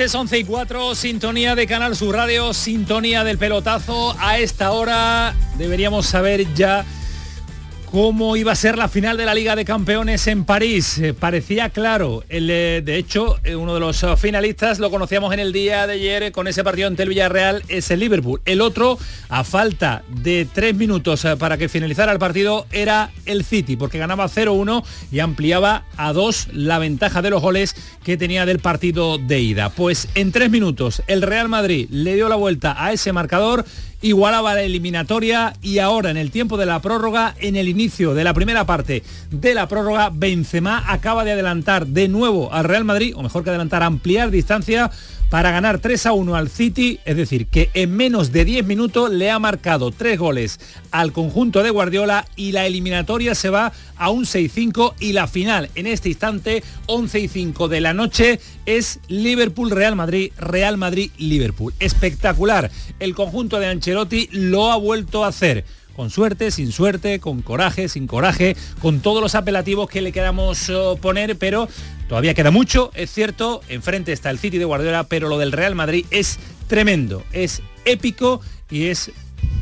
Noches, 11 y 4, sintonía de Canal Sur Radio, sintonía del pelotazo. A esta hora deberíamos saber ya cómo iba a ser la final de la Liga de Campeones en París. Eh, parecía claro. El, eh, de hecho, eh, uno de los finalistas lo conocíamos en el día de ayer con ese partido ante el Villarreal, es el Liverpool. El otro, a falta de tres minutos para que finalizara el partido, era el City, porque ganaba 0-1 y ampliaba a dos la ventaja de los goles que tenía del partido de ida. Pues en tres minutos el Real Madrid le dio la vuelta a ese marcador igualaba la eliminatoria y ahora en el tiempo de la prórroga, en el inicio de la primera parte de la prórroga, Benzema acaba de adelantar de nuevo al Real Madrid, o mejor que adelantar, ampliar distancia para ganar 3 a 1 al City, es decir, que en menos de 10 minutos le ha marcado tres goles al conjunto de Guardiola y la eliminatoria se va a un 6-5 y la final en este instante 11 y 5 de la noche es Liverpool Real Madrid, Real Madrid Liverpool. Espectacular. El conjunto de Ancelotti lo ha vuelto a hacer con suerte, sin suerte, con coraje, sin coraje, con todos los apelativos que le queramos uh, poner, pero todavía queda mucho, es cierto, enfrente está el City de Guardiola, pero lo del Real Madrid es tremendo, es épico y es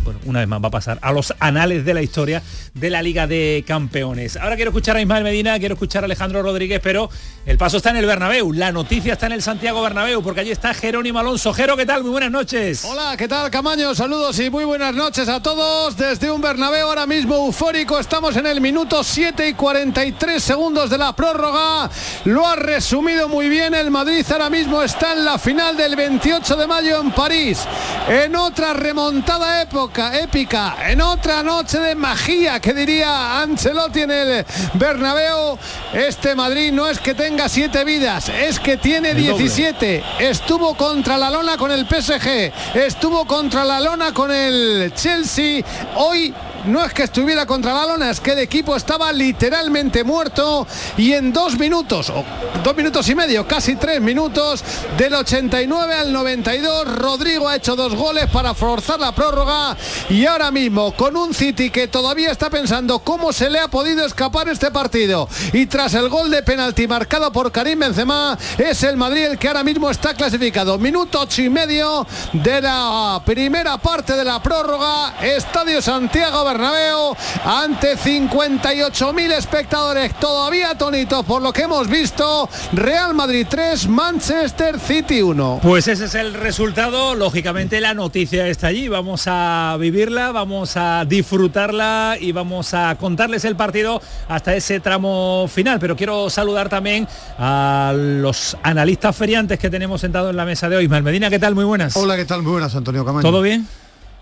bueno, una vez más va a pasar a los anales de la historia de la Liga de Campeones. Ahora quiero escuchar a Ismael Medina, quiero escuchar a Alejandro Rodríguez, pero el paso está en el Bernabéu, la noticia está en el Santiago Bernabéu, porque allí está Jerónimo Alonso. Jero, ¿qué tal? Muy buenas noches. Hola, ¿qué tal Camaño? Saludos y muy buenas noches a todos desde un Bernabéu ahora mismo eufórico. Estamos en el minuto 7 y 43 segundos de la prórroga. Lo ha resumido muy bien. El Madrid ahora mismo está en la final del 28 de mayo en París. En otra remontada época, épica, en otra noche de magia que diría Ancelotti en el Bernabéu. Este Madrid no es que tenga siete vidas, es que tiene El doble. 17. Estuvo contra la lona con el PSG, estuvo contra la lona con el Chelsea. Hoy no es que estuviera contra la lona, es que el equipo estaba literalmente muerto y en dos minutos, o dos minutos y medio, casi tres minutos, del 89 al 92, Rodrigo ha hecho dos goles para forzar la prórroga y ahora mismo con un City que todavía está pensando cómo se le ha podido escapar este partido y tras el gol de penalti marcado por Karim Benzema, es el Madrid el que ahora mismo está clasificado. Minuto ocho y medio de la primera parte de la prórroga, Estadio Santiago Bernabéu ante 58.000 espectadores todavía atónitos por lo que hemos visto. Real Madrid 3, Manchester City 1. Pues ese es el resultado, lógicamente la noticia está allí, vamos a vivirla, vamos a disfrutarla y vamos a contarles el partido hasta ese tramo final, pero quiero saludar también a los analistas feriantes que tenemos sentados en la mesa de hoy. Ismael Medina, ¿qué tal? Muy buenas. Hola, ¿qué tal? Muy buenas, Antonio Camaño. ¿Todo bien?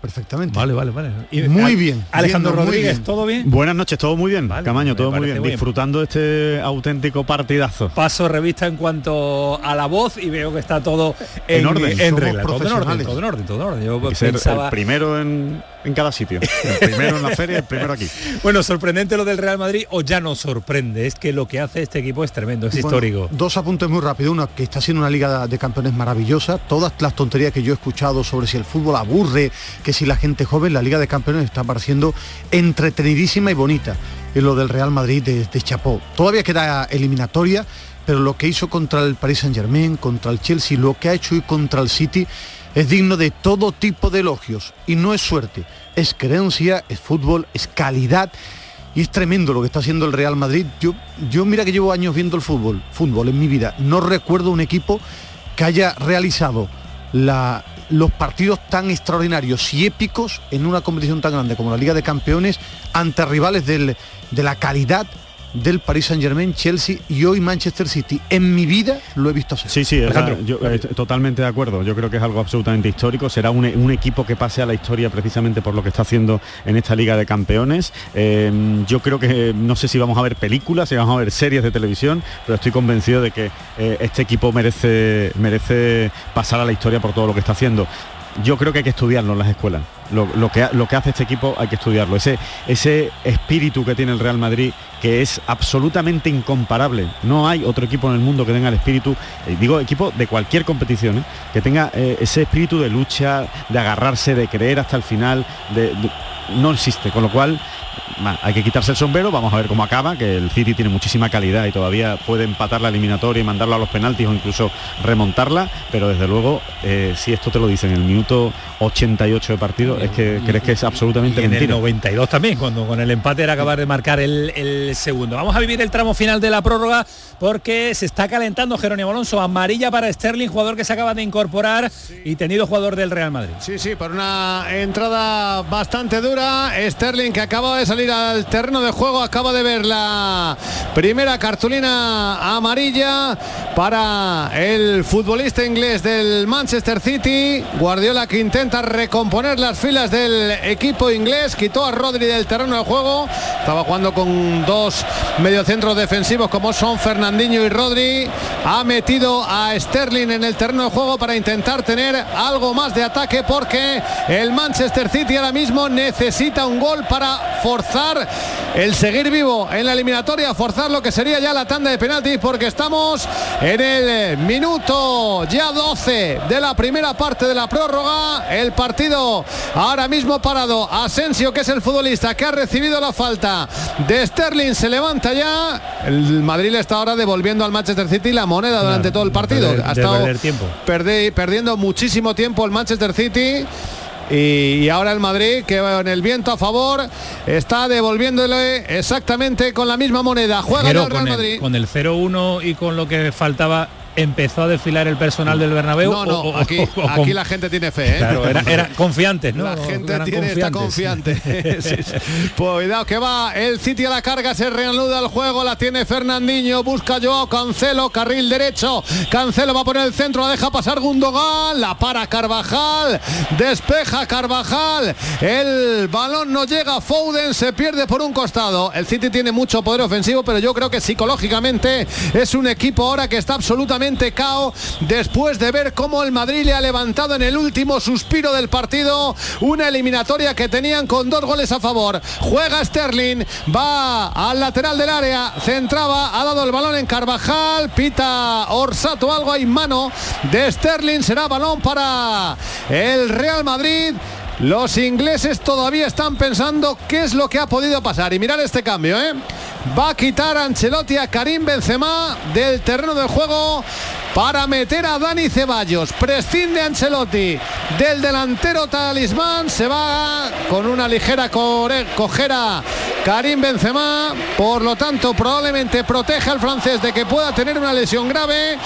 Perfectamente. Vale, vale, vale. Y- Muy a- bien, Alejandro Rodríguez, bien. ¿todo bien? Buenas noches, todo muy bien, Vale, Camaño, todo muy bien, disfrutando este auténtico partidazo. Paso revista en cuanto a la voz y veo que está todo en, En orden. en regla, todo en orden, todo en orden, todo en orden. Yo pensaba, el primero en, en cada sitio. El primero en la feria, el primero aquí. bueno, sorprendente lo del Real Madrid o ya no sorprende, es que lo que hace este equipo es tremendo, es Bueno, histórico. Dos apuntes muy rápido. Uno, que está siendo una liga de campeones maravillosa. Todas las tonterías que yo he escuchado sobre si el fútbol aburre, que si la gente joven, la liga de campeones está pareciendo entretenidísima y bonita. Y lo del Real Madrid de, de Chapó. Todavía queda eliminatoria, pero lo que hizo contra el Paris Saint Germain, contra el Chelsea, lo que ha hecho hoy contra el City, es digno de todo tipo de elogios. Y no es suerte, es creencia, es fútbol, es calidad. Y es tremendo lo que está haciendo el Real Madrid. Yo, yo mira que llevo años viendo el fútbol, fútbol en mi vida. No recuerdo un equipo que haya realizado los partidos tan extraordinarios y épicos en una competición tan grande como la Liga de Campeones ante rivales de la calidad del Paris Saint Germain, Chelsea y hoy Manchester City. En mi vida lo he visto así. Sí, sí, yo, eh, totalmente de acuerdo. Yo creo que es algo absolutamente histórico. Será un, equipo que pase a la historia precisamente por lo que está haciendo en esta Liga de Campeones. Eh, yo creo que no sé si vamos a ver películas, si vamos a ver series de televisión, pero estoy convencido de que eh, este equipo merece, merece pasar a la historia por todo lo que está haciendo yo creo que hay que estudiarlo en las escuelas. Lo, que, lo que hace este equipo hay que estudiarlo. Ese, ese espíritu que tiene el Real Madrid, que es absolutamente incomparable. No hay otro equipo en el mundo que tenga el espíritu, eh, digo equipo de cualquier competición, ¿eh? que tenga eh, ese espíritu de lucha, de agarrarse, de creer hasta el final. no existe. Con lo cual hay que quitarse el sombrero, vamos a ver cómo acaba, que el City tiene muchísima calidad y todavía puede empatar la eliminatoria y mandarla a los penaltis o incluso remontarla, pero desde luego, eh, si esto te lo dicen en el minuto 88 de partido, es que crees que es absolutamente y en el 92 también, cuando con el empate era acabar de marcar el, el, segundo. Vamos a vivir el tramo final de la prórroga porque se está calentando Jerónimo Alonso, amarilla para Sterling, jugador que se acaba de incorporar y tenido jugador del Real Madrid. Sí, sí, por una entrada bastante dura, Sterling que acaba de salir al terreno de juego. Acaba de ver la primera cartulina amarilla para el futbolista inglés del Manchester City. Guardiola que intenta recomponer las filas del equipo inglés. Quitó a Rodri del terreno de juego. Estaba jugando con dos mediocentros defensivos como son Fernandinho y Rodri. Ha metido a Sterling en el terreno de juego para intentar tener algo más de ataque porque el Manchester City ahora mismo necesita un gol para forzar el seguir vivo en la eliminatoria, forzar lo que sería ya la tanda de penaltis porque estamos en el minuto ya 12 de la primera parte de la prórroga. El partido ahora mismo parado. Asensio, que es el futbolista que ha recibido la falta de Sterling, se levanta ya. El Madrid le está ahora devolviendo al Manchester City la moneda durante todo el partido. ha estado perdiendo muchísimo tiempo el Manchester City. Y, ahora el Madrid, que en el viento a favor, está devolviéndole exactamente con la misma moneda. Juega el Real Madrid. con el 0-1 y con lo que faltaba empezó a desfilar el personal del Bernabéu. No, no, aquí, aquí la gente tiene fe, ¿eh? Claro, era, confiantes, ¿no? La gente tiene, está confiante. Pues cuidado que va el City a la carga, se reanuda el juego, la tiene Fernandinho, busca Joao Cancelo, carril derecho, Cancelo va a poner el centro, la deja pasar Gundogan, la para Carvajal, despeja Carvajal, el balón no llega, Foden se pierde por un costado. El City tiene mucho poder ofensivo, pero yo creo que psicológicamente es un equipo ahora que está absolutamente cao después de ver cómo el Madrid le ha levantado en el último suspiro del partido una eliminatoria que tenían con dos goles a favor. Juega Sterling, va al lateral del área, centraba, ha dado el balón en Carvajal, pita Orsato, algo hay mano de Sterling, será balón para el Real Madrid. Los ingleses todavía están pensando qué es lo que ha podido pasar. Y mirar este cambio, ¿eh? Va a quitar Ancelotti a Karim Benzema del terreno de juego para meter a Dani Ceballos. Prescinde Ancelotti del delantero talismán. Se va con una ligera cojera Karim Benzema. Por lo tanto, probablemente protege al francés de que pueda tener una lesión grave.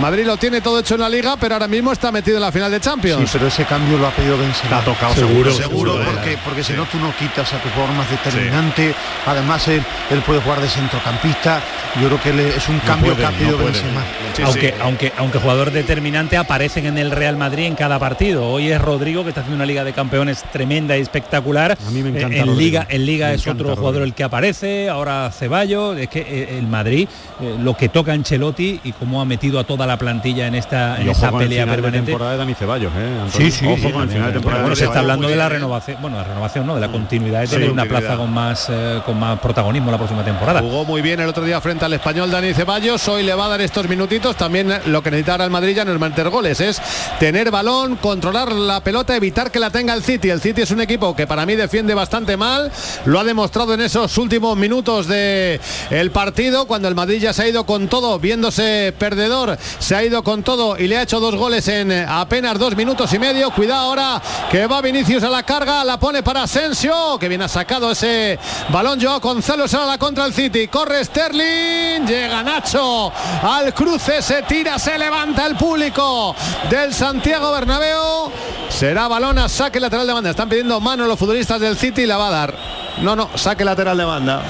Madrid lo tiene todo hecho en la liga, pero ahora mismo está metido en la final de Champions. Sí, pero ese cambio lo ha pedido Benzema. ha tocado seguro. Seguro, porque, porque si no tú no quitas a tu jugador más determinante. Además, él, él, puede jugar de centrocampista. Yo creo que es un cambio que ha pedido Benzema. aunque, aunque aunque, jugador determinante, aparecen en el Real Madrid en cada partido. Hoy es Rodrigo, que está haciendo una Liga de Campeones tremenda y espectacular. A mí me encanta en Liga, en Liga es otro jugador el que aparece, ahora Ceballos. Es que eh, el Madrid, eh, lo que toca Ancelotti y cómo ha metido a toda la plantilla en esta, en esta pelea permanente. De temporada de Dani Ceballos, ¿eh? sí, sí, con el final de temporada. Bueno, se está hablando de la renovación, bueno, la renovación no, de la continuidad de tener una plaza con más eh, con más protagonismo la próxima temporada. Jugó muy bien el otro día frente al español Dani Ceballos, hoy le va a dar estos minutitos, también lo que necesita el Madrid ya no es meter goles, es tener balón, controlar la pelota, evitar que la tenga el City. El City es un equipo que para mí defiende bastante mal, lo ha demostrado en esos últimos minutos de el partido, cuando el Madrid ya se ha ido con todo, viéndose perdedor, se ha ido con todo y le ha hecho dos goles en apenas dos minutos y medio. Cuidado ahora que va Vinicius a la carga, la pone para Asensio, que viene ha sacado ese balón. Joao Gonzalo será la contra el City. Corre Sterling, llega Nacho al cruce, se tira, se levanta el público del Santiago Bernabéu. Será balón a saque lateral de banda. Están pidiendo mano los futbolistas del City y la va a dar. No, no, saque lateral de banda.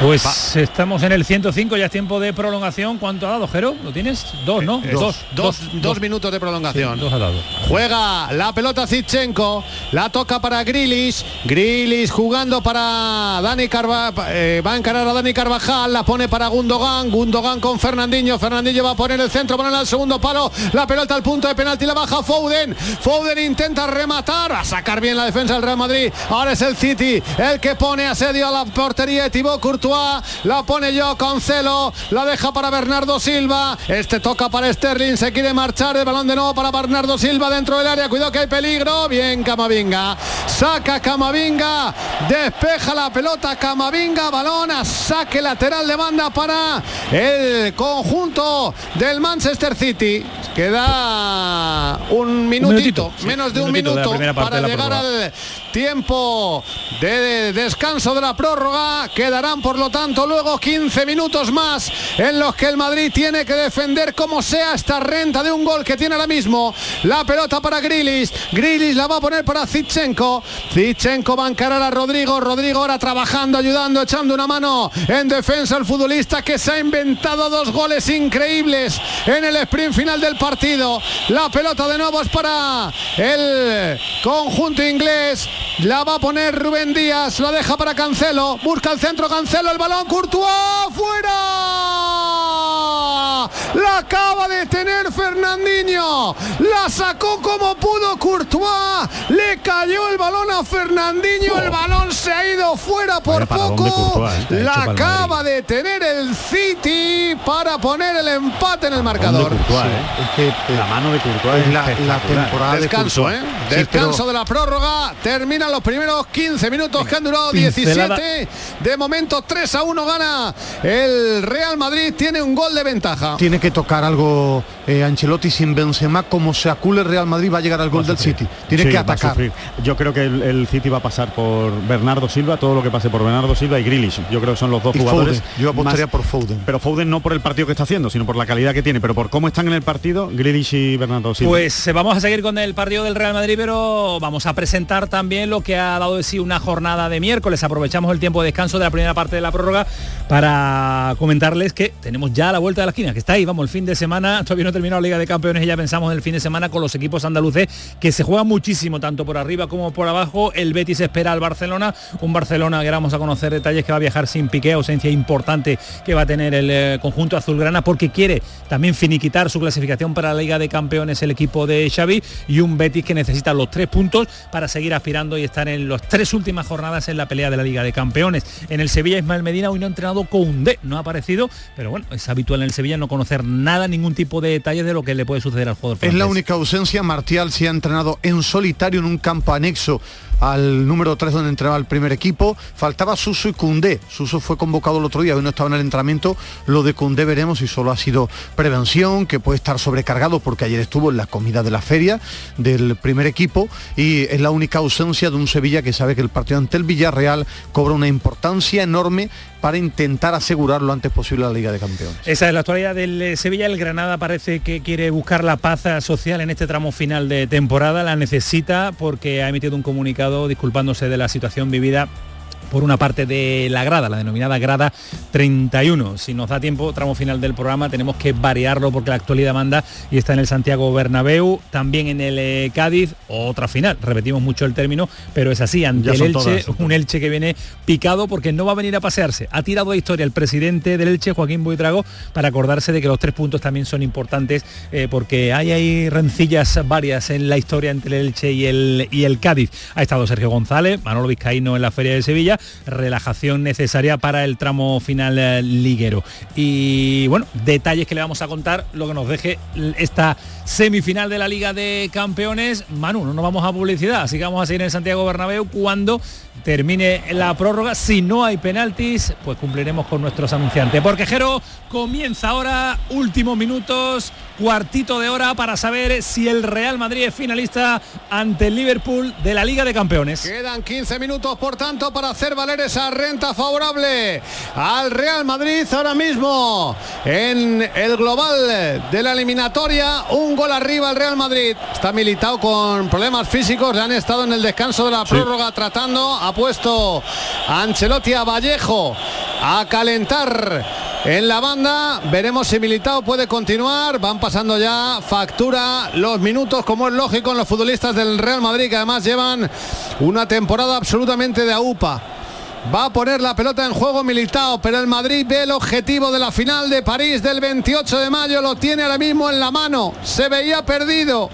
Pues estamos en el 105, ya es tiempo de prolongación. ¿Cuánto ha dado, Jero? ¿Lo tienes? Dos, ¿no? Eh, dos, dos, dos, minutos de prolongación. Sí, dos ha dado. Juega la pelota Zichenko, la toca para Grilis, Grilis jugando para Dani Carvajal, eh, va a encarar a Dani Carvajal, la pone para Gundogan, Gundogan con Fernandinho, Fernandinho va a poner el centro, poner al segundo palo, la pelota al punto de penalti, la baja Foden, Foden intenta rematar, a sacar bien la defensa del Real Madrid, ahora es el City el que pone asedio a la portería de Thibaut Courtois la pone yo Cancelo, la deja para Bernardo Silva, este toca para Sterling, se quiere marchar, el balón de nuevo para Bernardo Silva dentro del área, cuidado que hay peligro, bien Camavinga, saca Camavinga, despeja la pelota Camavinga, balón a saque lateral de banda para el conjunto del Manchester City. Queda un minutito, menos de un minuto para llegar al tiempo de descanso de la prórroga. Quedarán por lo tanto luego 15 minutos más en los que el Madrid tiene que defender como sea esta renta de un gol que tiene ahora mismo. La pelota para Grilis. Grilis la va a poner para Zichenko. Zichenko va a encarar a Rodrigo. Rodrigo ahora trabajando, ayudando, echando una mano en defensa al futbolista que se ha inventado dos goles increíbles en el sprint final del partido. La pelota de nuevo es para el conjunto inglés. La va a poner Rubén Díaz, la deja para Cancelo, busca el centro Cancelo, el balón Courtois, fuera. La acaba de tener Fernandinho, la sacó como pudo Courtois, le cayó el balón a Fernandinho, el balón se ha ido fuera por poco. ¿eh? La acaba de tener el City para poner el empate en el marcador. ¿eh? la mano de Courtois es la, temporada descanso, ¿eh? Descanso de la prórroga, termina los primeros 15 minutos que han durado 17. De momento 3 a 1 gana el Real Madrid. Tiene un gol de ventaja. Tiene que tocar algo eh, Ancelotti sin Benzema. Como se acule el Real Madrid va a llegar al gol del City. Tiene que atacar. Yo creo que el, City va a pasar por Bernardo Silva, todo lo que pase por Bernardo Silva y Grealish. Yo creo que son los dos jugadores. Yo apostaría por Foden. Pero Foden no por el partido que está haciendo, sino por la calidad que tiene, pero por cómo están en el partido Grealish y Bernardo Silva. Pues eh, vamos a seguir con el partido del Real Madrid, pero vamos a presentar también lo que ha dado de sí una jornada de miércoles. Aprovechamos el tiempo de descanso de la primera parte de la prórroga para comentarles que tenemos ya la vuelta de la esquina, que está ahí, vamos, el fin de semana, todavía no ha terminado la Liga de Campeones y ya pensamos en el fin de semana con los equipos andaluces que se juegan muchísimo, tanto por arriba como por abajo. El Betis espera al Barcelona, un Barcelona que vamos a conocer detalles que va a viajar sin pique, ausencia importante que va a tener el eh, conjunto azulgrana porque quiere también finiquitar su clasificación para la Liga de Campeones el equipo de Xavi y un Betis que necesita los tres puntos para seguir aspirando y estar en las tres últimas jornadas en la pelea de la Liga de Campeones. En el Sevilla Ismael Medina hoy no ha entrenado con D, no ha aparecido, pero bueno, es habitual en el Sevilla no conocer nada, ningún tipo de detalle de lo que le puede suceder al jugador. Es la única ausencia, Martial se ha entrenado en solitario en un campo anexo al número 3 donde entrenaba el primer equipo. Faltaba Suso y Cundé. Suso fue convocado el otro día, hoy no estaba en el entrenamiento. Lo de Cundé veremos si solo ha sido prevención, que puede estar sobrecargado porque ayer estuvo en la comida de la feria del primer equipo y es la única ausencia de un Sevilla que sabe que el partido ante el Villarreal cobra una importancia enorme para intentar asegurar lo antes posible la Liga de Campeones. Esa es la actualidad del eh, Sevilla. El Granada parece que quiere buscar la paz social en este tramo final de temporada. La necesita porque ha emitido un comunicado disculpándose de la situación vivida por una parte de la grada, la denominada grada 31. Si nos da tiempo, tramo final del programa, tenemos que variarlo porque la actualidad manda y está en el Santiago Bernabéu, también en el eh, Cádiz, otra final. Repetimos mucho el término, pero es así, ante el Elche, un Elche que viene picado porque no va a venir a pasearse. Ha tirado de historia el presidente del Elche, Joaquín Buitrago, para acordarse de que los tres puntos también son importantes eh, porque hay ahí rencillas varias en la historia entre el Elche y el, y el Cádiz. Ha estado Sergio González, Manolo Vizcaíno en la Feria de Sevilla relajación necesaria para el tramo final eh, liguero. Y bueno, detalles que le vamos a contar, lo que nos deje esta semifinal de la Liga de Campeones. Manu, no nos vamos a publicidad, así que vamos a seguir en Santiago Bernabéu cuando termine la prórroga. Si no hay penaltis, pues cumpliremos con nuestros anunciantes. Porque Jero comienza ahora, últimos minutos, cuartito de hora para saber si el Real Madrid es finalista ante el Liverpool de la Liga de Campeones. Quedan 15 minutos, por tanto, para hacer valer esa renta favorable al Real Madrid ahora mismo en el global de la eliminatoria. Un gol arriba al Real Madrid. Está militado con problemas físicos, le han estado en el descanso de la prórroga tratando. Ha puesto a Ancelotti a Vallejo a calentar en la banda. Veremos si Militao puede continuar. Van pasando ya factura los minutos, como es lógico en los futbolistas del Real Madrid, que además llevan una temporada absolutamente de AUPA. Va a poner la pelota en juego Militao, pero el Madrid ve el objetivo de la final de París del 28 de mayo, lo tiene ahora mismo en la mano. Se veía perdido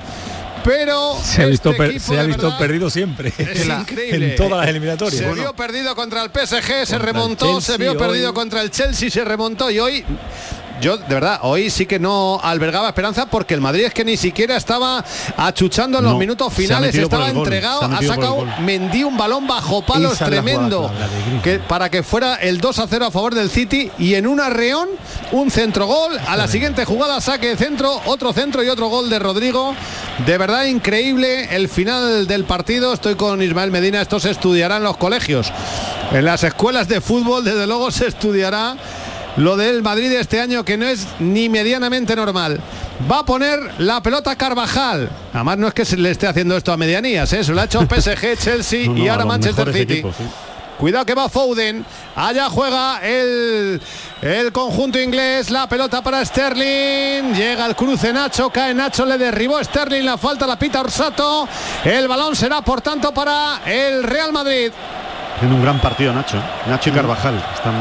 pero se ha visto, se ha visto perdido siempre es increíble. en todas las eliminatorias. Se vio perdido contra el PSG, se remontó, se vio perdido contra el Chelsea, se remontó y hoy yo de verdad hoy sí que no albergaba esperanza porque el Madrid es que ni siquiera estaba achuchando en los minutos finales, estaba entregado, ha, sacado Mendy un balón bajo palos tremendo que, para que fuera el 2 a 0 a favor del City y en un arreón un centro gol, a la siguiente jugada saque de centro, otro centro y otro gol de Rodrigo. De verdad increíble el final del partido. Estoy con Ismael Medina, esto se estudiará en los colegios. En las escuelas de fútbol desde luego se estudiará lo del Madrid este año que no es ni medianamente normal. Va a poner la pelota Carvajal. Además no es que se le esté haciendo esto a medianías, ¿eh? se lo ha hecho PSG, Chelsea y ahora Manchester City. Cuidado que va Foden. Allá juega el, el conjunto inglés. La pelota para Sterling. Llega el cruce Nacho. Cae Nacho. Le derribó Sterling. La falta la pita Orsato. El balón será por tanto para el Real Madrid. En un gran partido Nacho. Nacho y Carvajal. Están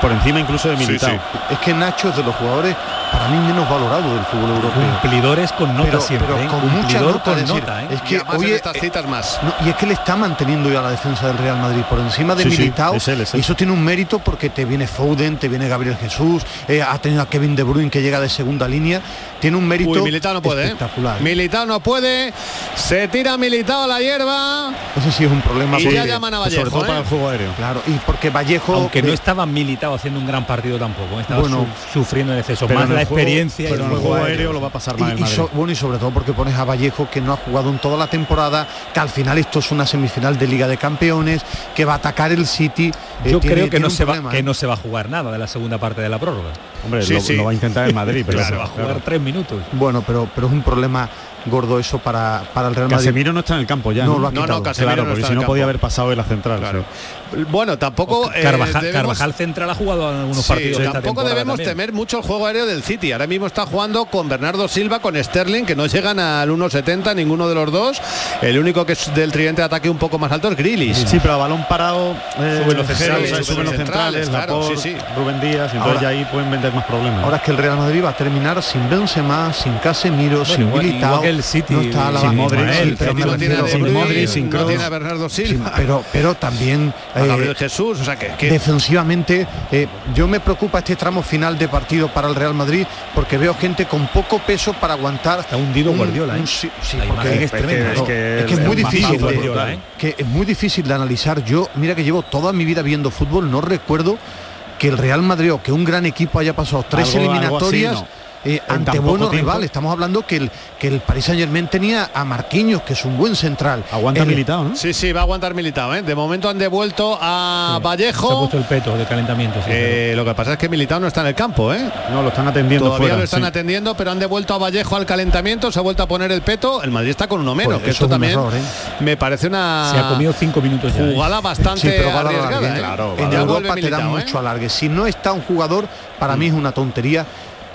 por encima incluso de Militao. Es que Nacho es de los jugadores para mí menos valorado del fútbol europeo. Cumplidores con nota siempre, pero ¿eh? con mucha nota, nota, ¿eh? Es que hoy estas citas más. y es que le está manteniendo ya la defensa del Real Madrid por encima de Militao. Y eso tiene un mérito porque te viene Foden, te viene Gabriel Jesús, eh, ha tenido a Kevin De Bruyne que llega de segunda línea. Tiene un mérito Uy, Militao no puede, espectacular. Militao no puede. Se tira Militao a la hierba. Eso sí es un problema. Y ya llaman a Vallejo. Sobre todo para el juego aéreo. Claro, y porque Vallejo. Aunque no estaba Militao haciendo un gran partido tampoco. Estaba bueno, sufriendo en exceso. Más la experiencia el juego aéreo lo va a pasar mal. Y, bueno, y sobre todo porque pones a Vallejo que no ha jugado en toda la temporada, que al final esto es una semifinal de Liga de Campeones, que va a atacar el City. Eh, Yo creo que no se va que ¿eh? no se va a jugar nada de la segunda parte de la prórroga. Hombre, lo, va a intentar en Madrid, pero se va a jugar tres minutos. Bueno, pero pero es un problema gordo eso para, para el Real Madrid. Casemiro no está en el campo ya. No, no, no, no claro, porque si no podía haber pasado en la central. Claro. Bueno, tampoco eh, Carvajal, central ha jugado en algunos partidos. tampoco debemos temer mucho el juego aéreo del City. Ahora mismo está jugando con Bernardo Silva, con Sterling, que no llegan al 1.70 ninguno de los dos. El único que es del tridente de ataque un poco más alto es Grilis. Sí, pero a balón parado eh, suben los centrales, suben los centrales, claro, sí, sí. Rubén Díaz, entonces ya ahí pueden vender más problemas. Ahora es que el Real Madrid va a terminar sin Benzema, sin Casemiro, sin Militao. El City, sin Modric, sin no tiene a Bernardo Silva. pero, pero también eh, Jesús, o sea que, defensivamente eh, yo me preocupa este tramo final de partido para el Real Madrid porque veo gente con poco peso para aguantar. Está hundido Guardiola. ¿eh? sí, porque es, que, es, muy difícil. De, que es muy difícil de analizar. Yo, mira que llevo toda mi vida viendo fútbol, no recuerdo que el Real Madrid o que un gran equipo haya pasado tres eliminatorias. Eh, ante buenos rivales. Estamos hablando que el, que el Paris Saint Germain tenía a Marquinhos, que es un buen central. Aguanta militado, ¿no? Sí, sí, va a aguantar militado. ¿eh? De momento han devuelto a Vallejo. Se ha puesto el peto de calentamiento. Eh, lo que pasa es que militado no está en el campo, ¿eh? No, lo están atendiendo. Todavía lo están atendiendo, pero han devuelto a Vallejo al calentamiento, se ha vuelto a poner el peto. El Madrid está con uno menos, pues que esto también me parece una. Se ha comido cinco minutos ya. Jugada bastante sí, pero arriesgada. Claro, en Europa te dan mucho alargue. Si no está un jugador, para mí es una tontería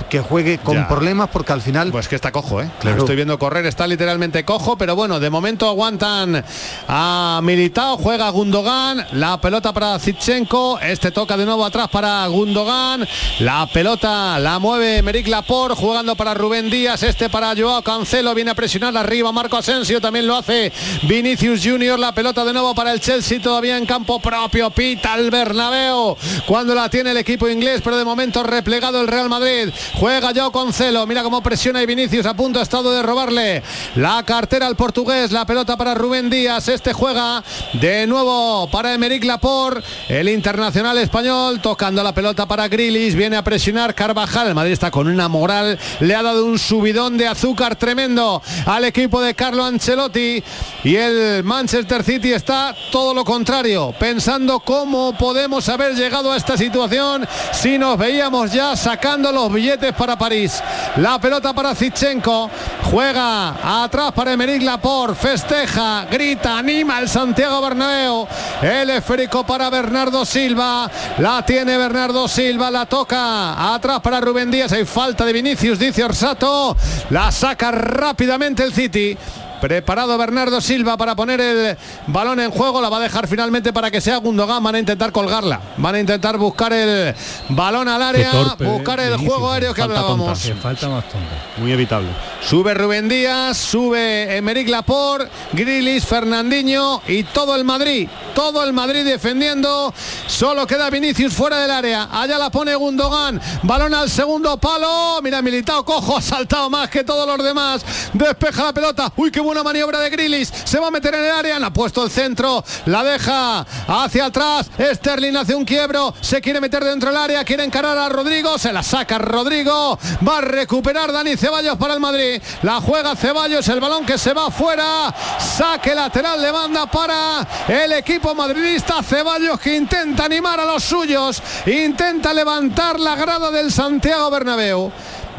que juegue con Ya. problemas porque al final Pues que está cojo, ¿eh? Claro. Lo estoy viendo correr, está literalmente cojo, pero bueno, de momento aguantan a Militao, juega Gundogan, la pelota para Zichenko, este toca de nuevo atrás para Gundogan, la pelota la mueve Meric Laporte, jugando para Rubén Díaz, este para Joao Cancelo, viene a presionar arriba Marco Asensio, también lo hace Vinicius Junior, la pelota de nuevo para el Chelsea, todavía en campo propio, pita el Bernabéu, cuando la tiene el equipo inglés, pero de momento replegado el Real Madrid, juega Joao Cancelo, mira cómo presiona y Vinicius a punto ha estado de robarle la cartera al portugués, la pelota para Rubén Díaz, este juega de nuevo para Emeric Laporte, el internacional español tocando la pelota para Grilis, viene a presionar Carvajal, el Madrid está con una moral, le ha dado un subidón de azúcar tremendo al equipo de Carlo Ancelotti. Y el Manchester City está todo lo contrario, pensando cómo podemos haber llegado a esta situación si nos veíamos ya sacando los billetes para París. La pelota para Zichenko, juega atrás para Emeric Laporte, festeja, grita, anima el Santiago Bernabéu. El esférico para Bernardo Silva, la tiene Bernardo Silva, la toca atrás para Rubén Díaz, hay falta de Vinicius, dice Orsato, la saca rápidamente el City. Preparado Bernardo Silva para poner el balón en juego, la va a dejar finalmente para que sea Gundogan, van a intentar colgarla, van a intentar buscar el balón al área, torpe, buscar el juego aéreo que falta tonta. hablábamos. Que falta más tonta. Muy evitable. Sube Rubén Díaz, sube Emeric Laporte, Grilis, Fernandinho y todo el Madrid. Todo el Madrid defendiendo. Solo queda Vinicius fuera del área. Allá la pone Gundogan. Balón al segundo palo. Mira, Militao cojo, ha saltado más que todos los demás. Despeja la pelota. Uy, qué buena maniobra de Grilis. Se va a meter en el área. Ha puesto el centro. La deja hacia atrás. Sterling hace un quiebro. Se quiere meter dentro del área. Quiere encarar a Rodrigo. Se la saca Rodrigo. Va a recuperar Dani Ceballos para el Madrid. La juega Ceballos. El balón que se va fuera. Saque lateral de banda para el equipo madridista. Ceballos que intenta animar a los suyos. Intenta levantar la grada del Santiago Bernabéu.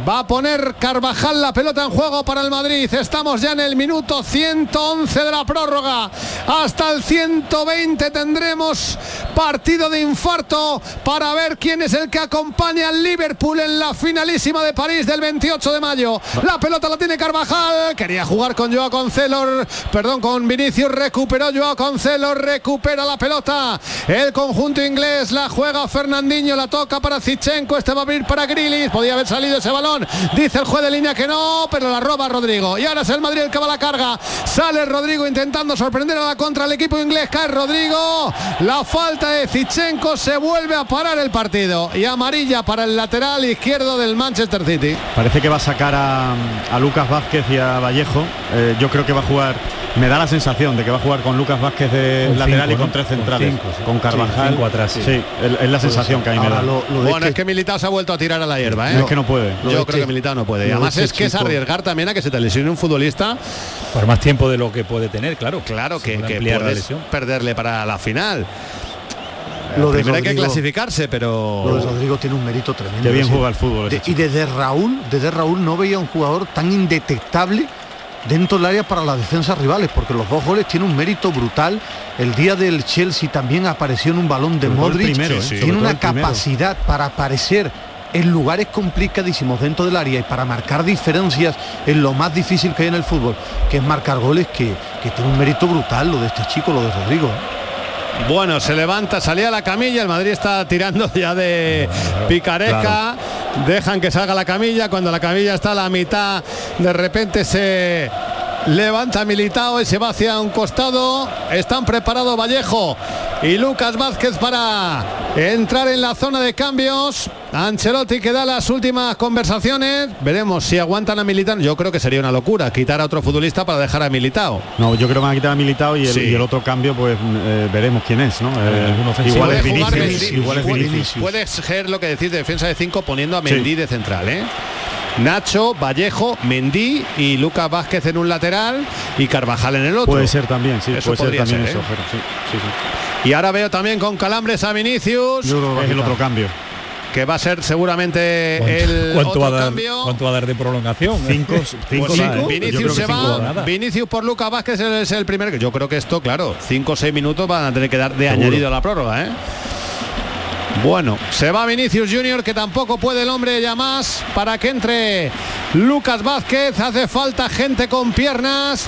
Va a poner Carvajal la pelota en juego para el Madrid. Estamos ya en el minuto 111 de la prórroga. Hasta el 120 tendremos partido de infarto para ver quién es el que acompaña al Liverpool en la finalísima de París del 28 de mayo. La pelota la tiene Carvajal. Quería jugar con Joao Cancelo, perdón, con Vinicius. Recuperó Joao Cancelo, recupera la pelota. El conjunto inglés la juega Fernandinho, la toca para Zichenko. Este va a abrir para Grilis. Podía haber salido ese balón. Dice el juez de línea que no, pero la roba Rodrigo. Y ahora es el Madrid el que va a la carga. Sale Rodrigo intentando sorprender a la contra el equipo inglés. Cae Rodrigo. La falta de Zichenko se vuelve a parar el partido. Y amarilla para el lateral izquierdo del Manchester City. Parece que va a sacar a, a Lucas Vázquez y a Vallejo. Eh, yo creo que va a jugar. Me da la sensación de que va a jugar con Lucas Vázquez de Con lateral cinco, y con ¿no? tres Con centrales. cinco, sí. Con Carvajal. Sí, cinco atrás, sí. es, es la sensación que a mí me da. lo, lo de Bueno, es que Militao se ha vuelto a tirar a la hierba, ¿eh? No, es que no puede. lo Yo creo este- que Militao no puede. Además este es que es arriesgar también a que se te lesione un futbolista. Por más tiempo de lo que puede tener, claro. Claro que, que puedes lesión. perderle para la final. Lo de Primero hay que Rodrigo- clasificarse, Lo de pero Rodrigo tiene un mérito tremendo. Qué bien decir, juega el fútbol ese de- y desde Raúl, desde Raúl no veía un jugador tan indetectable dentro del área para las defensas rivales, porque los dos goles tienen un mérito brutal. El día del Chelsea también apareció en un balón de Modric. primero, ¿eh? Tiene una capacidad para aparecer en lugares complicadísimos dentro del área y para marcar diferencias en lo más difícil que hay en el fútbol, que es marcar goles, que, que tiene un mérito brutal lo de este chico, lo de Rodrigo. bueno, se levanta, salía a la camilla, el Madrid está tirando ya de picaresca, dejan que salga la camilla, cuando la camilla está a la mitad, de repente se levanta Militao y se va hacia un costado, están preparados Vallejo y Lucas Vázquez para entrar en la zona de cambios. Ancelotti que da las últimas conversaciones. Veremos si aguantan a Militao. Yo creo que sería una locura quitar a otro futbolista para dejar a Militao. No, yo creo que van a quitar a Militao y el, Sí. y el otro cambio, pues eh, veremos quién es, ¿no? Eh, ofensivo. igual Puede es jugar Vinicius, Mendy, igual es puede- Vinicius. Puede ser lo que decís de defensa de 5 poniendo a Sí. Mendy de central, ¿eh? Nacho, Vallejo, Mendy y Lucas Vázquez en un lateral y Carvajal en el otro. Puede ser también, sí, Eso puede ser también ser, eso, ¿eh? pero sí, sí, sí. Y ahora veo también con calambres a Vinicius, Yo creo que Es el otro cambio. Que va a ser seguramente ¿Cuánto, el cuánto otro va a dar, cambio. ¿Cuánto va a dar de prolongación? Cinco, cinco, Pues ¿eh? Vinicius se cinco va. Vinicius por Lucas Vázquez es el primer que yo creo que esto, claro, 5 o 6 minutos van a tener que dar de añadido a la prórroga, ¿eh? Bueno, se va Vinicius Junior que tampoco puede el hombre ya más para que entre Lucas Vázquez. Hace falta gente con piernas,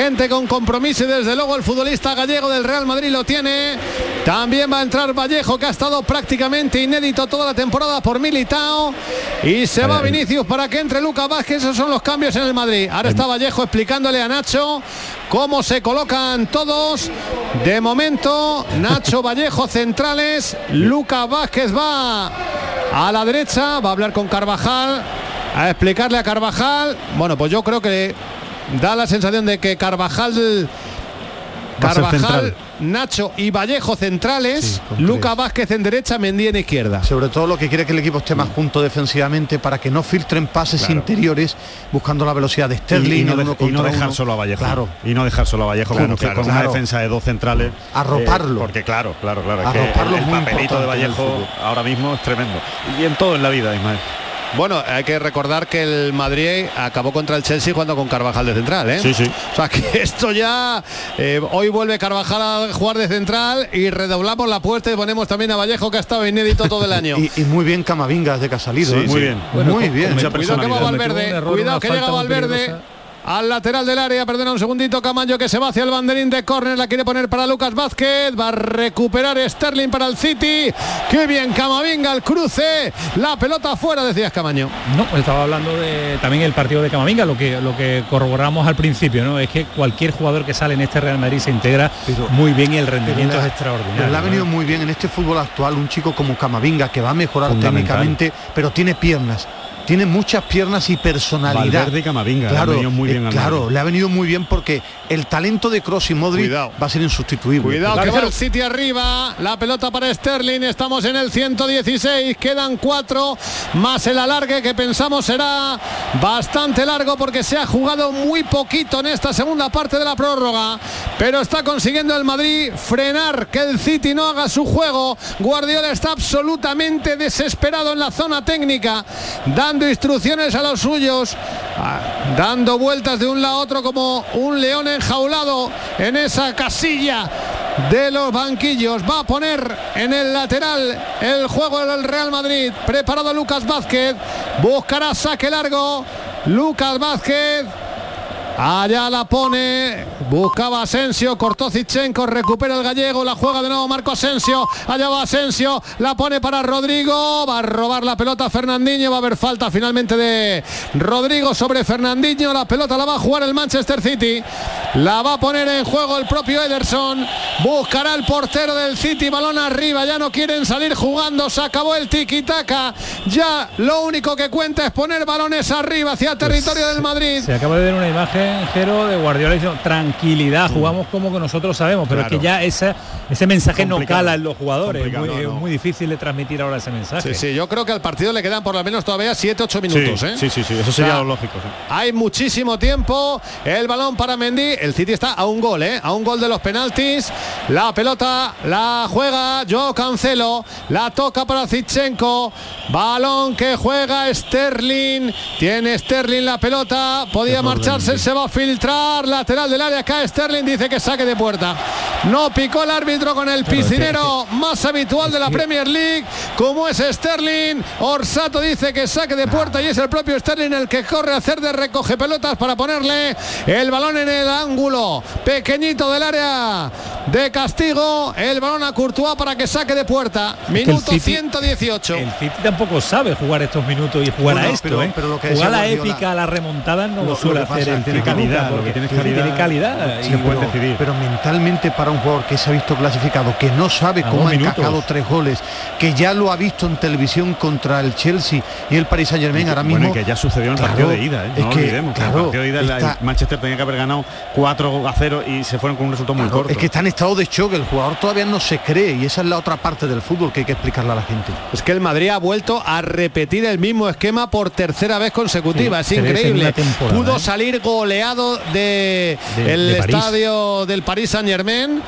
gente con compromiso y desde luego el futbolista gallego del Real Madrid lo tiene. También va a entrar Vallejo que ha estado prácticamente inédito toda la temporada por Militao. Y se va Vinicius para que entre Lucas Vázquez. Esos son los cambios en el Madrid. Ahora está Vallejo explicándole a Nacho cómo se colocan todos. De momento, Nacho Vallejo centrales, Lucas Vázquez va a la derecha, va a hablar con Carvajal, a explicarle a Carvajal. Bueno, pues yo creo que da la sensación de que Carvajal Carvajal, Nacho y Vallejo centrales, Lucas Vázquez en derecha, Mendy en izquierda. Sobre todo lo que quiere que el equipo esté más junto defensivamente para que no filtren pases interiores buscando la velocidad de Sterling y, no, dejar solo a Vallejo. Claro. Y no dejar solo a Vallejo con, una defensa de dos centrales. Arroparlo. Eh, porque claro, claro, claro. Arroparlo el, papelito de Vallejo ahora mismo es tremendo. Y en todo en la vida, Ismael. Bueno, hay que recordar que el Madrid acabó contra el Chelsea jugando con Carvajal de central, ¿eh? Sí, sí. O sea que esto ya eh, hoy vuelve Carvajal a jugar de central y redoblamos la puerta y ponemos también a Vallejo que ha estado inédito todo el año. y, muy bien Camavingas de que ha salido. Sí, ¿eh? Muy bien. muy bien. Cuidado que va Valverde, cuidado que llega Valverde al lateral del área. Perdona un segundito. Camayo que se va hacia el banderín de córner. La quiere poner para Lucas Vázquez. Va a recuperar Sterling para el City. Qué bien Camavinga el cruce. La pelota afuera, decías Camaño. No, estaba hablando de también el partido de Camavinga. Lo que, lo que corroboramos al principio, ¿no? Es que cualquier jugador que sale en este Real Madrid se integra muy bien y el rendimiento es extraordinario. le ha venido muy bien en este fútbol actual un chico como Camavinga que va a mejorar técnicamente, pero tiene piernas tiene muchas piernas y personalidad. Valverde y Camavinga, claro, le muy bien eh, Claro, le ha venido muy bien porque el talento de Cross y Modric va a ser insustituible. Cuidado que va el City arriba, la pelota para Sterling, estamos en el 116, quedan cuatro, más el alargue que pensamos será bastante largo porque se ha jugado muy poquito en esta segunda parte de la prórroga, pero está consiguiendo el Madrid frenar que el City no haga su juego. Guardiola está absolutamente desesperado en la zona técnica, dando instrucciones a los suyos, ah, dando vueltas de un lado a otro como un león enjaulado en esa casilla de los banquillos. Va a poner en el lateral el juego del Real Madrid. Preparado Lucas Vázquez. Buscará saque largo. Lucas Vázquez Allá la pone, buscaba Asensio, cortó Zichenko, recupera el gallego, la juega de nuevo Marco Asensio, allá va Asensio, la pone para Rodrigo, va a robar la pelota Fernandinho, va a haber falta finalmente de Rodrigo sobre Fernandinho, la pelota la va a jugar el Manchester City, la va a poner en juego el propio Ederson, buscará el portero del City, balón arriba, ya no quieren salir jugando, se acabó el tiki-taka, ya lo único que cuenta es poner balones arriba hacia el territorio del Madrid. Se acaba de ver una imagen de Guardiola dice tranquilidad, jugamos como que nosotros sabemos, pero es que ya ese, ese mensaje no cala en los jugadores. Es muy, difícil de transmitir ahora ese mensaje. Sí, sí, yo creo que al partido le quedan por lo menos todavía 7-8 minutos. Sí, ¿eh? sí, sí, sí, eso sería lo lógico. Hay muchísimo tiempo. El balón para Mendy. El City está a un gol, ¿eh? a un gol de los penaltis. La pelota la juega Yo Cancelo. La toca para Zichenko. Balón que juega Sterling. Tiene Sterling la pelota. Podía marcharse, se va a filtrar. Lateral del área. Acá Sterling dice que saque de puerta. No picó el árbitro con el piscinero más habitual de la Premier League, como es Sterling. Orsato dice que saque de puerta y es el propio Sterling el que corre a hacer de recoge pelotas para ponerle el balón en el ángulo pequeñito del área de castigo. El balón a Courtois para que saque de puerta. Minuto 118. El City tampoco sabe jugar estos minutos y jugar a esto. ¿eh? lo que jugar la épica, la remontada no lo, suele hacer. Tiene calidad, porque tiene calidad, tiene calidad y puede decidir. Pero mentalmente para un jugador que se ha visto clasificado, que no sabe cómo ha encajado tres goles, que ya lo ha visto en televisión contra el Chelsea y el Paris Saint Germain ahora mismo. que ya sucedió en el partido de ida, ¿eh? no olvidemos. Claro, el partido de ida el Manchester tenía que haber ganado 4 a 0 y se fueron con un resultado muy corto. Es que está en estado de choque, el jugador todavía no se cree y esa es la otra parte del fútbol que hay que explicarle a la gente. Es que el Madrid ha vuelto a repetir el mismo esquema por tercera vez consecutiva, es increíble. Pudo ¿eh? Goleado de, el estadio del Paris Saint Germain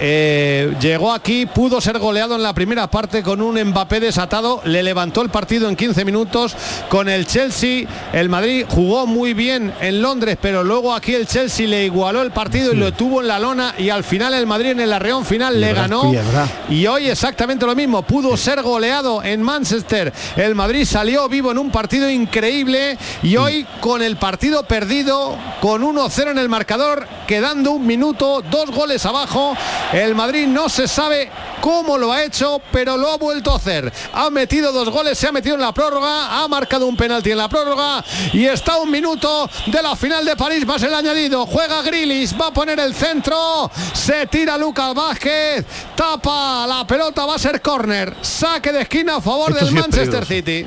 eh, llegó aquí, pudo ser goleado en la primera parte con un Mbappé desatado, le levantó el partido en 15 minutos con el Chelsea. El Madrid jugó muy bien en Londres, pero luego aquí el Chelsea le igualó el partido y lo tuvo en la lona y al final el Madrid en el arreón final le ganó. Y hoy exactamente lo mismo, pudo ser goleado en Manchester. El Madrid salió vivo en un partido increíble y hoy con el partido perdido, con 1-0 en el marcador, quedando un minuto, dos goles abajo, el Madrid no se sabe cómo lo ha hecho, pero lo ha vuelto a hacer. Ha metido dos goles, se ha metido en la prórroga, ha marcado un penalti en la prórroga y está un minuto de la final de París más el añadido. Juega Grilis, va a poner el centro, se tira Lucas Vázquez, tapa la pelota, va a ser córner, saque de esquina a favor del Manchester City.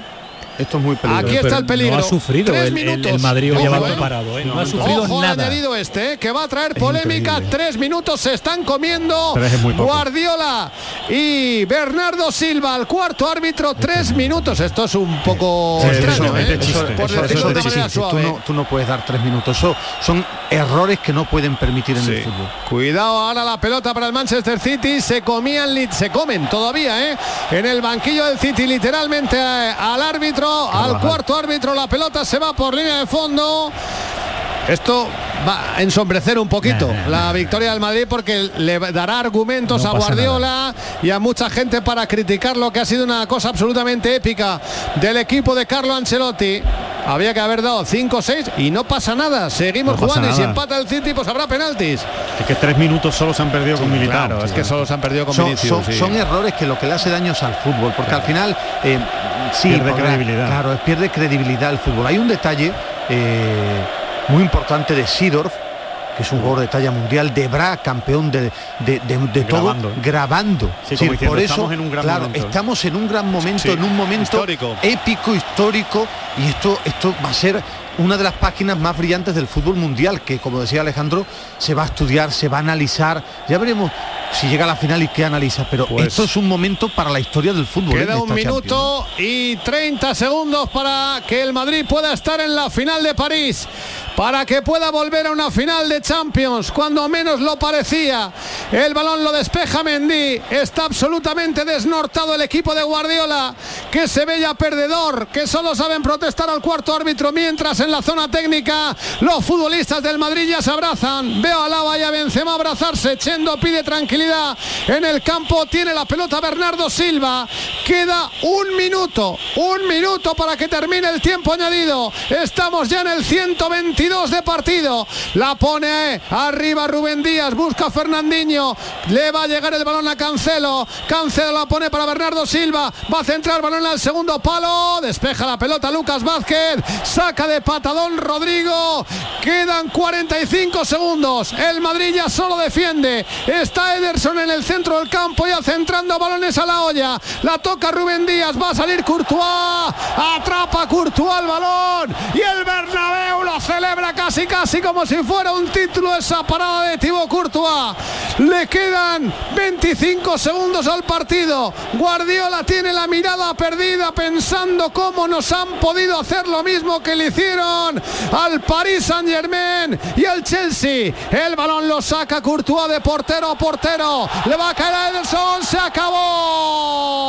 Esto es muy peligroso. Aquí está el peligro. No ha sufrido Tres el, minutos. el Madrid Ojo, ha eh. parado, ¿eh? No, ha sufrido Ojo nada. añadido este, eh, que va a traer polémica. increíble. Tres minutos se están comiendo Tres es muy poco. Guardiola y Bernardo Silva, el cuarto árbitro. Tres minutos. Esto es un poco extraño, ¿eh? Tú suave. no, tú no puedes dar tres minutos. Eso son errores que no pueden permitir en el fútbol. Cuidado ahora la pelota para el Manchester City. Se comían, se comen todavía, ¿eh? En el banquillo del City, literalmente eh, al árbitro, al cuarto árbitro, la pelota se va por línea de fondo. Esto va a ensombrecer un poquito Nah, nah, la victoria del Madrid porque le dará argumentos No a Guardiola y a mucha gente para criticar lo que ha sido una cosa absolutamente épica del equipo de Carlo Ancelotti. Había que haber dado 5-6 y no pasa nada. Seguimos No pasa jugando y si empata el City pues habrá penaltis. Es que tres minutos solo se han perdido con Militao. Claro, es que solo se han perdido con Son, Vinicius, son- sí. son errores que lo que le hace daño es al fútbol, porque al final eh, sí, Pierde podrá- credibilidad. Claro, pierde credibilidad el fútbol. Hay un detalle eh, muy importante de Sidorf, que es un jugador de talla mundial, de Bra, campeón de, de, de- de todo, Grabando. grabando. Sí, diciendo, por eso, estamos en un gran claro, momento. estamos en un gran momento, Sí, en un momento histórico. épico, histórico, y esto, esto va a ser una de las páginas más brillantes del fútbol mundial, que como decía Alejandro, se va a estudiar, se va a analizar, ya veremos si llega a la final y qué analiza, pero Pues- esto es un momento para la historia del fútbol. ¿eh? Queda de un minuto y 30 segundos para que el Madrid pueda estar en la final de París, para que pueda volver a una final de Champions, cuando menos lo parecía. El balón lo despeja Mendy, está absolutamente desnortado el equipo de Guardiola, que se ve ya perdedor, que solo saben protestar al cuarto árbitro, mientras en la zona técnica los futbolistas del Madrid ya se abrazan. Veo a Lava y a Benzema abrazarse, Chendo pide tranquilidad en el campo, tiene la pelota Bernardo Silva, queda un minuto, un minuto para que termine el tiempo añadido. Estamos ya en el 122 de partido. La pone arriba Rubén Díaz, busca a Fernandinho, le va a llegar el balón a Cancelo, Cancelo la pone para Bernardo Silva, va a centrar balón al segundo palo, despeja la pelota Lucas Vázquez, saca de patadón Rodrigo, quedan 45 segundos, el Madrid ya solo defiende, está En el centro del campo ya centrando balones a la olla, la toca Rubén Díaz, va a salir Courtois, atrapa Courtois el balón y el Bernabéu lo celebra casi casi como si fuera un título esa parada de Thibaut Courtois. Le quedan 25 segundos al partido. Guardiola tiene la mirada perdida pensando cómo nos han podido hacer lo mismo que le hicieron al Paris Saint Germain y al Chelsea. El balón lo saca Courtois de portero a portero. Le va a caer a Ederson. Se acabó.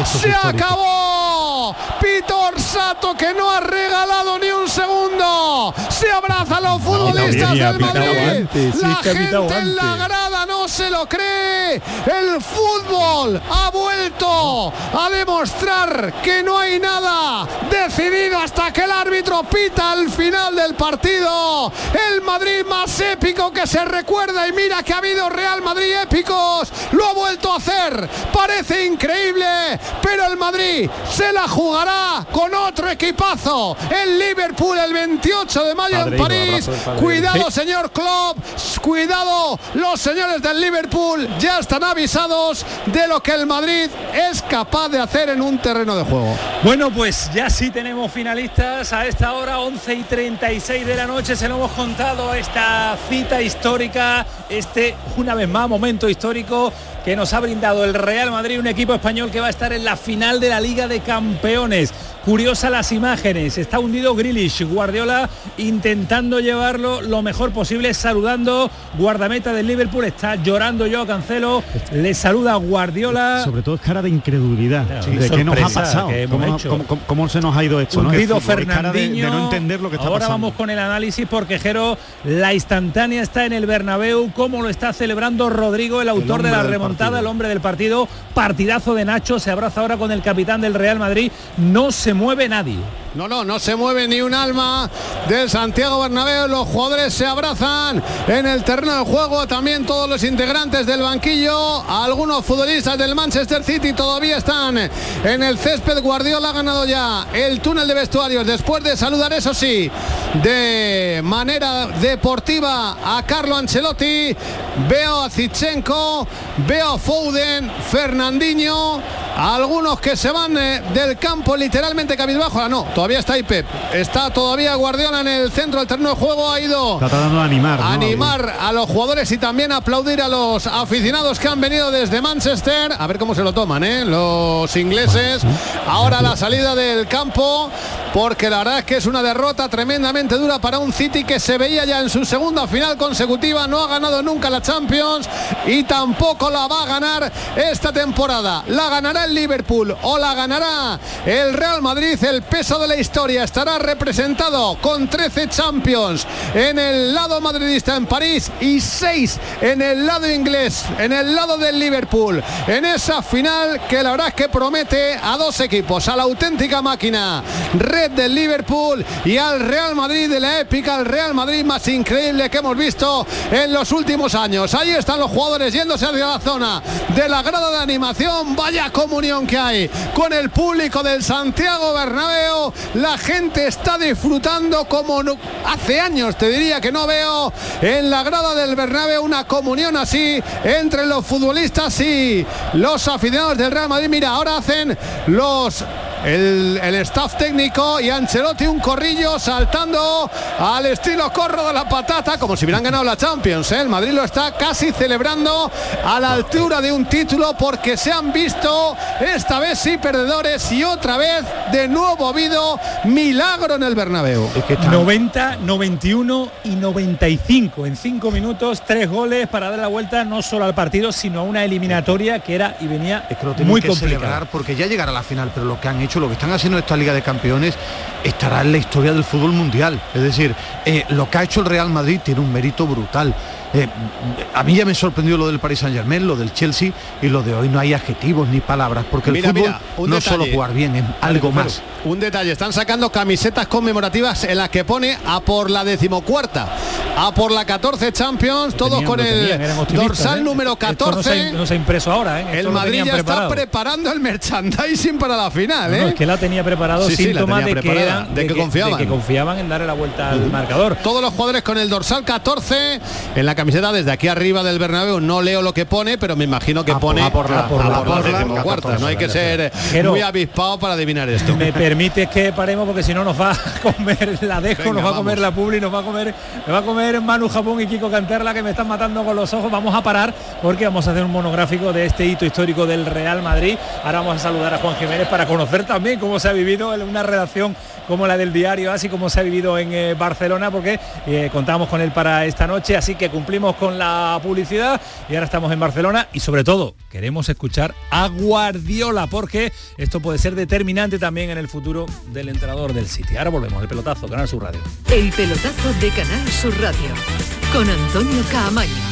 Esto Se acabó. Pitor Sato que no ha regalado ni un segundo. Se abraza a los futbolistas del Madrid. antes, La gente en la grada no se lo cree. El fútbol ha vuelto a demostrar que no hay nada decidido hasta que el árbitro pita al final del partido. El Madrid más épico que se recuerda y mira que ha habido Real Madrid épicos. Lo ha vuelto a hacer. Parece increíble, pero el Madrid se la jugará con otro equipazo. El Liverpool el 28 de mayo en París. Cuidado, señor Klopp. Cuidado, los señores del Liverpool ya están avisados de lo que el Madrid es capaz de hacer en un terreno de juego. Bueno, pues ya sí tenemos finalistas a esta hora, 11 y 36 de la noche. Se lo hemos contado esta cita histórica, este, una vez más, momento histórico que nos ha brindado el Real Madrid, un equipo español que va a estar en la final de la Liga de Campeones. Curiosa las imágenes, está hundido Grealish, Guardiola intentando llevarlo lo mejor posible, saludando guardameta del Liverpool, está llorando yo Cancelo, le saluda Guardiola. Sobre todo es cara de incredulidad, de qué nos ha pasado, ¿Cómo, se nos ha ido esto. Hundido Fernandinho, de, no entender lo que está Ahora vamos con el análisis porque Jero, la instantánea está en el Bernabéu, cómo lo está celebrando Rodrigo, el autor de la remontada, el hombre del partido, partidazo de Nacho, se abraza ahora con el capitán del Real Madrid, no se mueve nadie. No, no, no se mueve ni un alma del Santiago Bernabéu. Los jugadores se abrazan en el terreno del juego. También todos los integrantes del banquillo. Algunos futbolistas del Manchester City todavía están en el césped. Guardiola ha ganado ya el túnel de vestuarios después de saludar, eso sí, de manera deportiva a Carlo Ancelotti. Veo a Zichenko, veo a Foden, Fernandinho. Algunos que se van eh, del campo literalmente cabizbajo. Ah, no, todavía está ahí Pep. Está todavía Guardiola en el centro del terreno de juego. Ha ido a animar. animar a los jugadores y también aplaudir a los aficionados que han venido desde Manchester. A ver cómo se lo toman, ¿eh? Los ingleses. Ahora la salida del campo. Porque la verdad es que es una derrota tremendamente dura para un City que se veía ya en su segunda final consecutiva. No ha ganado nunca la Champions y tampoco la va a ganar esta temporada. La ganará el Liverpool o la ganará el Real Madrid. El peso de la historia estará representado con 13 Champions en el lado madridista en París y 6 en el lado inglés, en el lado del Liverpool. En esa final que la verdad es que promete a dos equipos, a la auténtica máquina red del Liverpool y al Real Madrid de la épica, el Real Madrid más increíble que hemos visto en los últimos años. Ahí están los jugadores yéndose hacia la zona de la grada de animación. Vaya comunión que hay con el público del Santiago Bernabéu. La gente está disfrutando como hace años, te diría que no veo en la grada del Bernabéu una comunión así entre los futbolistas y los aficionados del Real Madrid. Mira, ahora hacen los el, staff técnico y Ancelotti un corrillo saltando al estilo corro de la patata como si hubieran ganado la Champions. ¿eh? El Madrid lo está casi celebrando a la altura de un título porque se han visto esta vez sí perdedores y otra vez de nuevo ha habido milagro en el Bernabéu. 90, 91 y 95 en cinco minutos, tres goles para dar la vuelta no solo al partido sino a una eliminatoria que era y venía muy complicada. porque ya llegará a la final, pero lo que han hecho lo que están haciendo esta Liga de Campeones estará en la historia del fútbol mundial. Es decir, eh, lo que ha hecho el Real Madrid tiene un mérito brutal. Eh, a mí ya me sorprendió lo del Paris Saint Germain, lo del Chelsea y lo de hoy no hay adjetivos ni palabras, porque el fútbol no es solo jugar bien, es algo más. Un detalle, están sacando camisetas conmemorativas en las que pone a por la decimocuarta, a por la 14 Champions, todos con el dorsal ¿eh? número 14. No se, ha impreso ahora, ¿eh? El Madrid ya está preparando el merchandising para la final, ¿eh? es que la tenía preparado síntoma de, que de, que, confiaban. que confiaban en darle la vuelta al marcador. Todos los jugadores con el dorsal 14 en la camiseta desde aquí arriba del Bernabéu no leo lo que pone, pero me imagino que pone por la, por la, No hay que ser muy avispado para adivinar esto. Me permite que paremos porque si no nos va a comer la dejo, nos va a comer la Publi, nos va a comer, me va a comer Manu Japón y Kiko Canterla que me están matando con los ojos. Vamos a parar porque vamos a hacer un monográfico de este hito histórico del Real Madrid. Ahora vamos a saludar a Juan Jiménez para conocer también cómo se ha vivido en una redacción como la del diario, así como se ha vivido en eh, Barcelona, porque eh, contamos con él para esta noche, así que cumplimos con la publicidad y ahora estamos en Barcelona y sobre todo queremos escuchar a Guardiola porque esto puede ser determinante también en el futuro del entrenador del City. Ahora volvemos, el pelotazo, Canal Sur Radio. El pelotazo de Canal Sur Radio con Antonio Caamaño.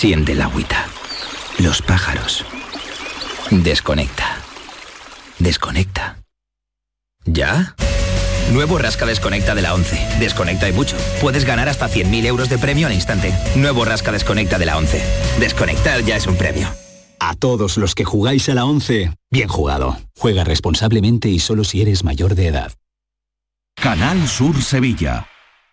Siente la agüita. los pájaros. Desconecta. Desconecta. ¿Ya? Nuevo Rasca Desconecta de la 11. Desconecta y mucho. Puedes ganar hasta 100.000 euros de premio al instante. Nuevo Rasca Desconecta de la 11. Desconectar ya es un premio. A todos los que jugáis a la 11, bien jugado. Juega responsablemente y solo si eres mayor de edad. Canal Sur Sevilla.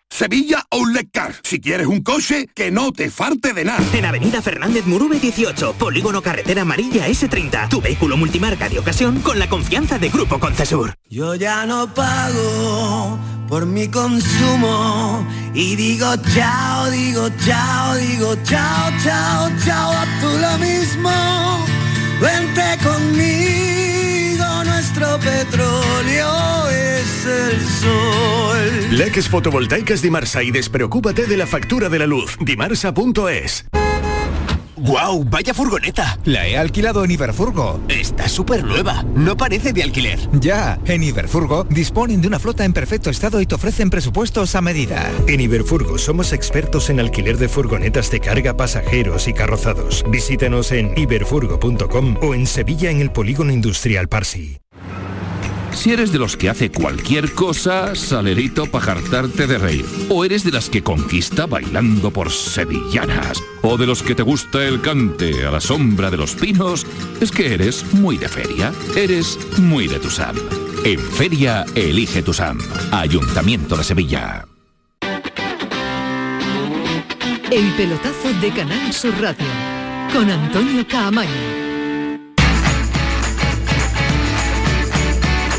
Sevilla Outlet Car. Si quieres un coche, que no te falte de nada. En Avenida Fernández Murube 18, Polígono Carretera Amarilla S30. Tu vehículo multimarca de ocasión con la confianza de Grupo Concesur. Yo ya no pago por mi consumo y digo chao, digo chao, digo chao, chao, chao, a tú lo mismo. Vente conmigo, nuestro petróleo es el sol. Leques fotovoltaicas Dimarsa y despreocúpate de la factura de la luz. Dimarsa.es. ¡Guau! ¡Vaya furgoneta! La he alquilado en Iberfurgo. Está súper nueva. No parece de alquiler. Ya, en Iberfurgo disponen de una flota en perfecto estado y te ofrecen presupuestos a medida. En Iberfurgo somos expertos en alquiler de furgonetas de carga, pasajeros y carrozados. Visítenos en iberfurgo.com o en Sevilla en el Polígono Industrial Parsi. Si eres de los que hace cualquier cosa, salerito para jartarte de reír. O eres de las que conquista bailando por sevillanas. O de los que te gusta el cante a la sombra de los pinos. Es que eres muy de feria. Eres muy de Tusam. En feria, elige Tusam. Ayuntamiento de Sevilla. El pelotazo de Canal Sur Radio con Antonio Caamaño.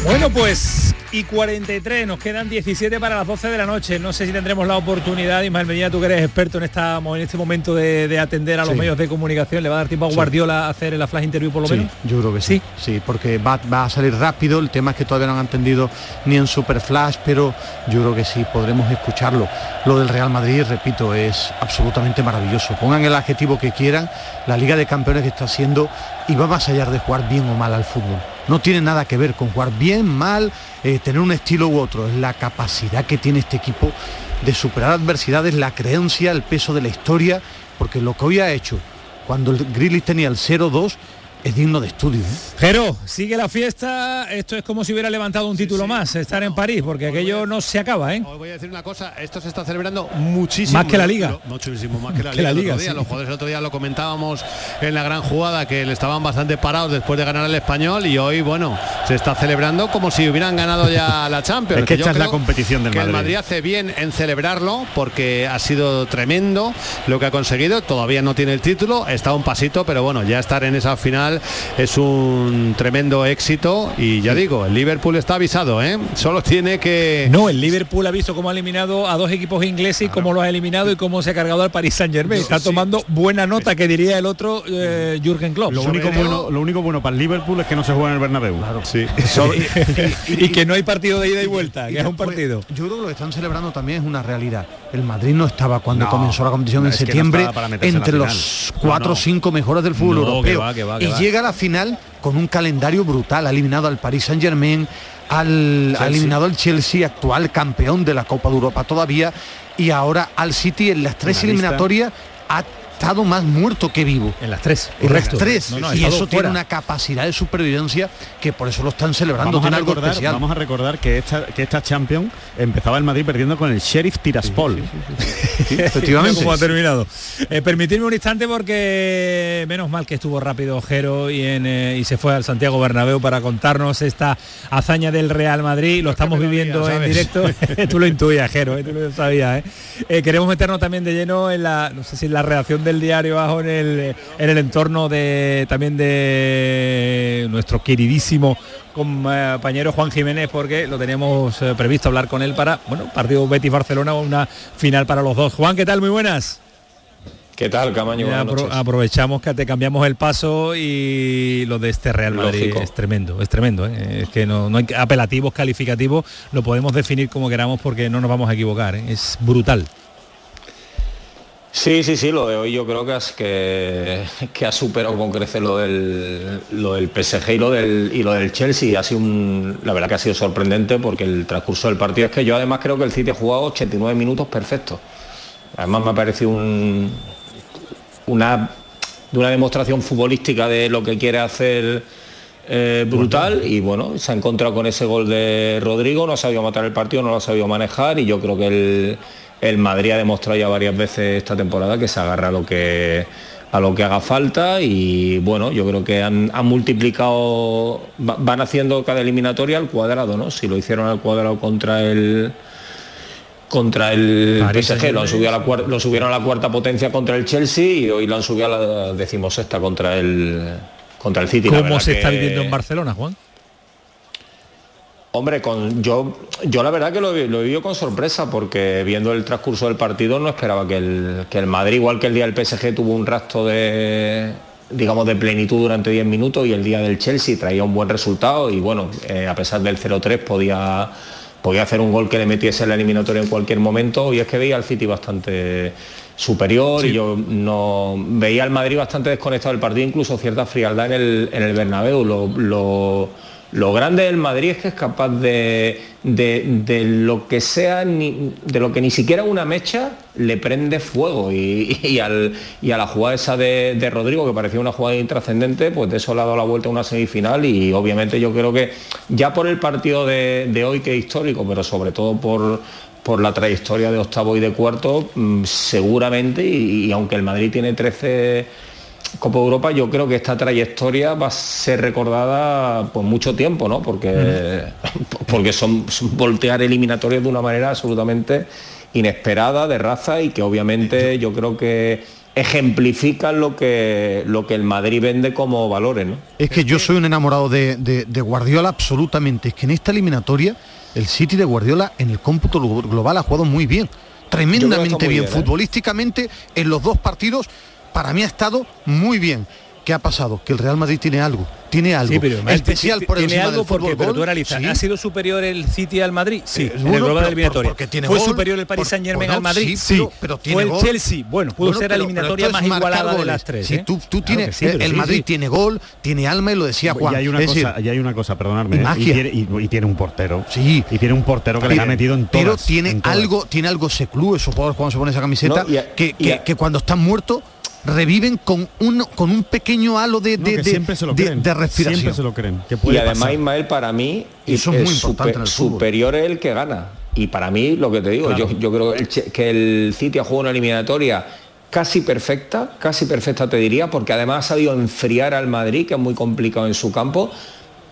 Bueno, pues y 43, nos quedan 17 para las 12 de la noche. No sé si tendremos la oportunidad, Ismael Medina, tú que eres experto en, esta, en este momento de, de atender a los Sí. medios de comunicación, ¿le va a dar tiempo a Sí. Guardiola a hacer la flash interview por lo Sí, menos? yo creo que sí. Sí, porque va, va a salir rápido. El tema es que todavía no han entendido ni en Super Flash, pero yo creo que sí, podremos escucharlo. Lo del Real Madrid, repito, es absolutamente maravilloso. Pongan el adjetivo que quieran, la Liga de Campeones que está haciendo y va más allá de jugar bien o mal al fútbol. No tiene nada que ver con jugar bien, mal, eh, tener un estilo u otro. Es la capacidad que tiene este equipo de superar adversidades, la creencia, el peso de la historia, porque lo que hoy ha hecho cuando el Grizzlies tenía el 0-2 es digno de estudio. ¿eh? Jero, sigue la fiesta, esto es como si hubiera levantado un título más, estar en París, porque aquello no se acaba, ¿eh? Os voy a decir una cosa, esto se está celebrando muchísimo. Más que la Liga. Muchísimo más que la Que la Liga. Liga, día. sí. Los jugadores el otro día lo comentábamos en la gran jugada, que le estaban bastante parados después de ganar el español y hoy, bueno, se está celebrando como si hubieran ganado ya la Champions. Es que esta es la competición del que el Madrid. Madrid hace bien en celebrarlo porque ha sido tremendo lo que ha conseguido. Todavía no tiene el título, está a un pasito, pero bueno, ya estar en esa final es un tremendo éxito y ya digo, el Liverpool está avisado, ¿eh? Solo tiene que No, el Liverpool ha visto cómo ha eliminado a dos equipos ingleses y cómo lo ha eliminado y cómo se ha cargado al Paris Saint Germain. Está tomando buena nota, que diría el otro eh, Jürgen Klopp. Lo único, bueno, lo único bueno para el Liverpool es que no se juega en el Bernabéu. Sí. y que no hay partido de ida y vuelta, que es un partido. Yo creo que lo que están celebrando también es una realidad. El Madrid no estaba cuando No, comenzó la competición no, en no septiembre en entre los cuatro o no. cinco mejores del fútbol No, que europeo. va, que va, que y va. Llega a la final con un calendario brutal. Ha eliminado al Paris Saint Germain, al, ha eliminado al Chelsea, actual campeón de la Copa de Europa todavía, y ahora al City en las tres eliminatorias ha estado más muerto que vivo. En las tres. En las tres. No, no, ha y eso tiene una capacidad de supervivencia que por eso lo están celebrando. Vamos a, tiene algo recordar, especial. vamos a recordar que esta, que esta Champions empezaba el Madrid perdiendo con el Sheriff Tiraspol. efectivamente. ¿Cómo ha terminado? Eh, permitidme un instante porque menos mal que estuvo rápido Jero y, en, eh, y se fue al Santiago Bernabéu para contarnos esta hazaña del Real Madrid. Lo estamos viviendo en directo. tú lo intuías, Jero, eh, tú lo sabías. eh. Eh, queremos meternos también de lleno en la, no sé si en la redacción del diario bajo en el, en el entorno de también de nuestro queridísimo compañero Juan Jiménez porque lo teníamos eh, previsto hablar con él para, bueno, partido Betis Barcelona una final para los dos. Juan, ¿qué tal? Muy buenas. ¿Qué tal, Camaño? Apro- aprovechamos que te cambiamos el paso y lo de este Real Madrid Lógico. es tremendo, es tremendo. ¿eh? Es que no, no hay apelativos calificativos, lo podemos definir como queramos porque no nos vamos a equivocar. ¿eh? Es brutal. Sí, sí, sí, lo de hoy yo creo que, has- que, que ha superado con creces lo del, lo del PSG y lo del, y Chelsea. Ha sido un- la verdad que ha sido sorprendente porque el transcurso del partido es que yo además creo que el City ha jugado 89 minutos perfectos. Además me ha parecido un, una una demostración futbolística de lo que quiere hacer eh, brutal y bueno, se ha encontrado con ese gol de Rodrigo, no ha sabido matar el partido, no lo ha sabido manejar y yo creo que el, el Madrid ha demostrado ya varias veces esta temporada que se agarra a lo que a lo que haga falta y bueno, yo creo que han, han multiplicado, va- van haciendo cada eliminatoria al cuadrado, ¿no? Si lo hicieron al cuadrado contra el contra el Paris PSG, lo, han subido a la lo subieron a la cuarta potencia contra el Chelsea y hoy lo han subido a la decimosexta contra el contra el City. ¿Cómo se está viviendo en Barcelona, Juan? Hombre, con, yo, yo la verdad que lo, lo he vivido con sorpresa porque viendo el transcurso del partido no esperaba que el, que el Madrid, igual que el día del PSG, tuvo un rastro de digamos de plenitud durante 10 minutos y el día del Chelsea traía un buen resultado y bueno, eh, a pesar del 0-3 podía, podía hacer un gol que le metiese en la eliminatoria en cualquier momento y es que veía al City bastante superior y yo no veía al Madrid bastante desconectado del partido, incluso cierta frialdad en el, en el Bernabéu. Lo, lo- lo grande del Madrid es que es capaz de, de- lo que sea, ni- de lo que ni siquiera una mecha le prende fuego. Y, y al- y a la jugada esa de, de Rodrigo, que parecía una jugada intrascendente, pues de eso le ha dado la vuelta a una semifinal. Y obviamente yo creo que ya por el partido de, hoy, que es histórico, pero sobre todo por, por la trayectoria de octavo y de cuarto, mm, seguramente, y, y aunque el Madrid tiene 13 Copa Europa, yo creo que esta trayectoria va a ser recordada por mucho tiempo, ¿no? Porque, porque son, son voltear eliminatorios de una manera absolutamente inesperada, de raza, y que obviamente yo creo que ejemplifican lo que, lo que el Madrid vende como valores, ¿no? Es que yo soy un enamorado de, de- de Guardiola absolutamente. Es que en esta eliminatoria el City de Guardiola en el cómputo glo- global ha jugado muy bien. Tremendamente bien, ¿eh? Futbolísticamente en los dos partidos para mí ha estado muy bien. ¿Qué ha pasado? Que el Real Madrid tiene algo. Tiene algo Sí, pero especial por tiene encima algo del porque fútbol pero tú analizas, Sí. ¿ha sido superior el City al Madrid? Sí, Eh, en bueno, el global pero- eliminatoria. porque tiene ¿Fue gol, superior el Paris por- Saint Germain bueno, al Madrid? sí, pero- pero tiene ¿Fue el gol. Chelsea? Bueno, pudo Bueno, ser la eliminatoria más igualada de las tres. Si ¿eh? tú, tú Claro tienes, sí, el sí, Madrid sí. tiene gol, tiene alma y lo decía Juan. y hay una Es cosa, decir, y hay una cosa, perdonadme, y ¿eh? magia. tiene, y- y tiene un portero. Sí. Y tiene un portero que le ha metido en todas. Pero tiene algo, tiene algo seclú esos jugadores cuando se pone esa camiseta, que cuando están muertos reviven con un con un pequeño halo de, No, de, de- siempre se lo de- creen. de respiración. Siempre se lo creen. Que Y puede además pasar. Ismael para mí Y eso es muy es importante en el superior es el que gana. Y para mí lo que te digo, yo, yo creo que el, que el City ha jugado una eliminatoria casi perfecta, casi perfecta te diría, porque además ha sabido enfriar al Madrid, que es muy complicado en su campo,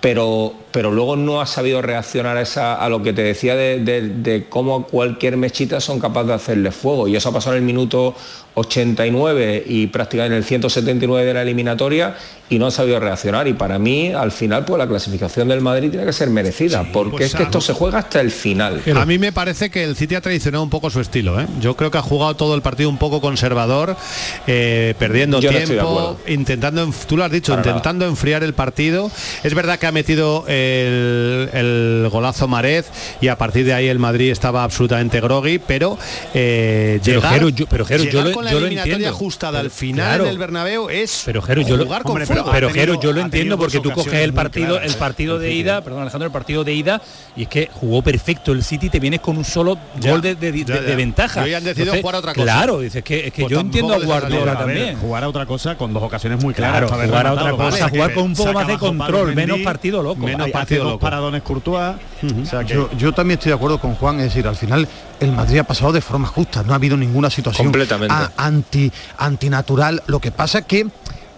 pero, pero luego no ha sabido reaccionar a, esa, a lo que te decía de, de- de cómo cualquier mechita son capaces de hacerle fuego. Y eso ha pasado en el minuto 89 y prácticamente en el 179 de la eliminatoria y no ha sabido reaccionar. Y para mí, al final, pues la clasificación del Madrid tiene que ser merecida, porque pues, es que esto se juega hasta el final. A mí me parece que el City ha traicionado un poco su estilo. ¿eh? Yo creo que ha jugado todo el partido un poco conservador, eh, perdiendo Yo tiempo, intentando, tú lo has dicho, Para nada. intentando enfriar el partido. Es verdad que ha metido el, el golazo Marez y a partir de ahí el Madrid estaba absolutamente groggy, pero eh, Pero, llegar, Jero, yo- pero, Jero, yo lo- con la yo eliminatoria entiendo. ajustada al final claro. en el Bernabéu es Pero Jero, yo lo, jugar con fuego. pero, pero, Jero, yo lo entiendo porque tú coges el partido, claras, el partido de ida, perdón Alejandro, el partido de ida y es que jugó perfecto el City, te vienes con un solo Ya, gol de, de- de- ya, ya. de ventaja. Han decidido Entonces, jugar a otra cosa. Claro, dices que es que Pues yo entiendo a Guardiola salido. A ver, también. jugar a otra cosa con dos ocasiones muy claras. jugar a otra cosa, jugar con un poco más de control, menos partido loco. Menos hace partido dos loco. paradones Courtois. O sea que- Yo, yo también estoy de acuerdo con Juan, es decir, al final el Madrid ha pasado de forma justa, no ha habido ninguna situación Completamente. a- anti, antinatural. Lo que pasa que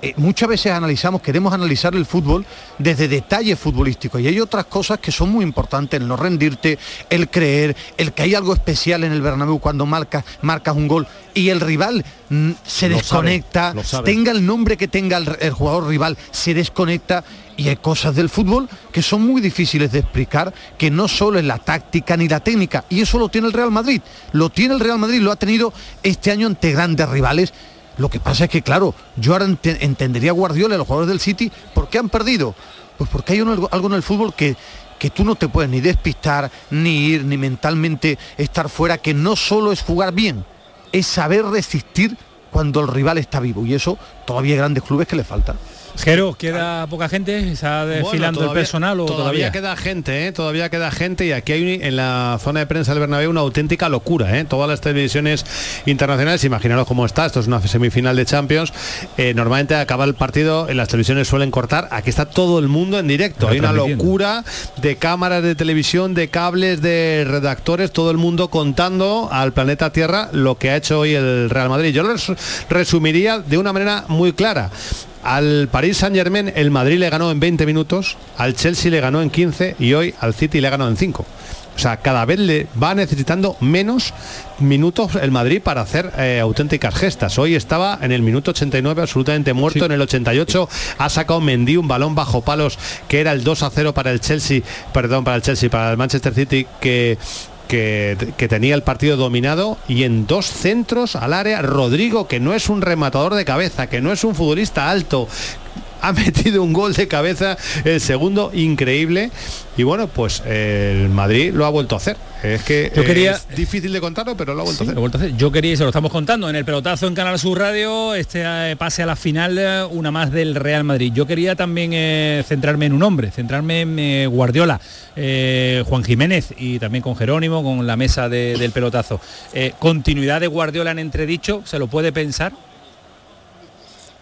eh, muchas veces analizamos, queremos analizar el fútbol desde detalles futbolísticos y hay otras cosas que son muy importantes, el no rendirte, el creer, el que hay algo especial en el Bernabéu cuando marcas, marcas un gol y el rival mm, se Lo desconecta, sabe, tenga el nombre que tenga el, el jugador rival, se desconecta y hay cosas del fútbol que son muy difíciles de explicar, que no solo es la táctica ni la técnica, y eso lo tiene el Real Madrid, lo tiene el Real Madrid, lo ha tenido este año ante grandes rivales. Lo que pasa es que, claro, yo ahora ente- entendería a Guardiola los jugadores del City, ¿por qué han perdido? Pues porque hay algo en el fútbol que, que tú no te puedes ni despistar, ni ir, ni mentalmente estar fuera, que no solo es jugar bien, es saber resistir cuando el rival está vivo. Y eso todavía hay grandes clubes que le falta. Jero, ¿queda poca gente? ¿Está desfilando Bueno, el personal o todavía? queda gente, ¿eh? todavía queda gente y aquí hay en la zona de prensa del Bernabéu una auténtica locura. ¿eh? Todas las televisiones internacionales, imaginaros cómo está, esto es una semifinal de Champions, eh, normalmente acaba el partido, en las televisiones suelen cortar, aquí está todo el mundo en directo, hay una locura de cámaras de televisión, de cables, de redactores, todo el mundo contando al planeta Tierra lo que ha hecho hoy el Real Madrid. Yo lo res- resumiría de una manera muy clara. Al Paris Saint Germain el Madrid le ganó en 20 minutos, al Chelsea le ganó en 15 y hoy al City le ganó en 5. O sea, cada vez le va necesitando menos minutos el Madrid para hacer eh, auténticas gestas. Hoy estaba en el minuto 89 absolutamente muerto, en el 88 ha sacado Mendy un balón bajo palos que era el 2 a 0 para el Chelsea, perdón, para el Chelsea, para el Manchester City que que, tenía el partido dominado y en dos centros al área Rodrigo que no es un rematador de cabeza que no es un futbolista alto ha metido un gol de cabeza el segundo increíble y bueno pues el Madrid lo ha vuelto a hacer es que Yo quería- es difícil de contarlo pero lo ha vuelto Sí, a hacer lo he vuelto a hacer. Yo quería, y se lo estamos contando, en el pelotazo en Canal Sur Radio, este eh, pase a la final, eh, una más del Real Madrid. Yo quería también eh, centrarme en un hombre, centrarme en eh, Guardiola, eh, Juan Jiménez y también con Jerónimo, con la mesa de- del pelotazo. Continuidad de Guardiola en entredicho, ¿se lo puede pensar?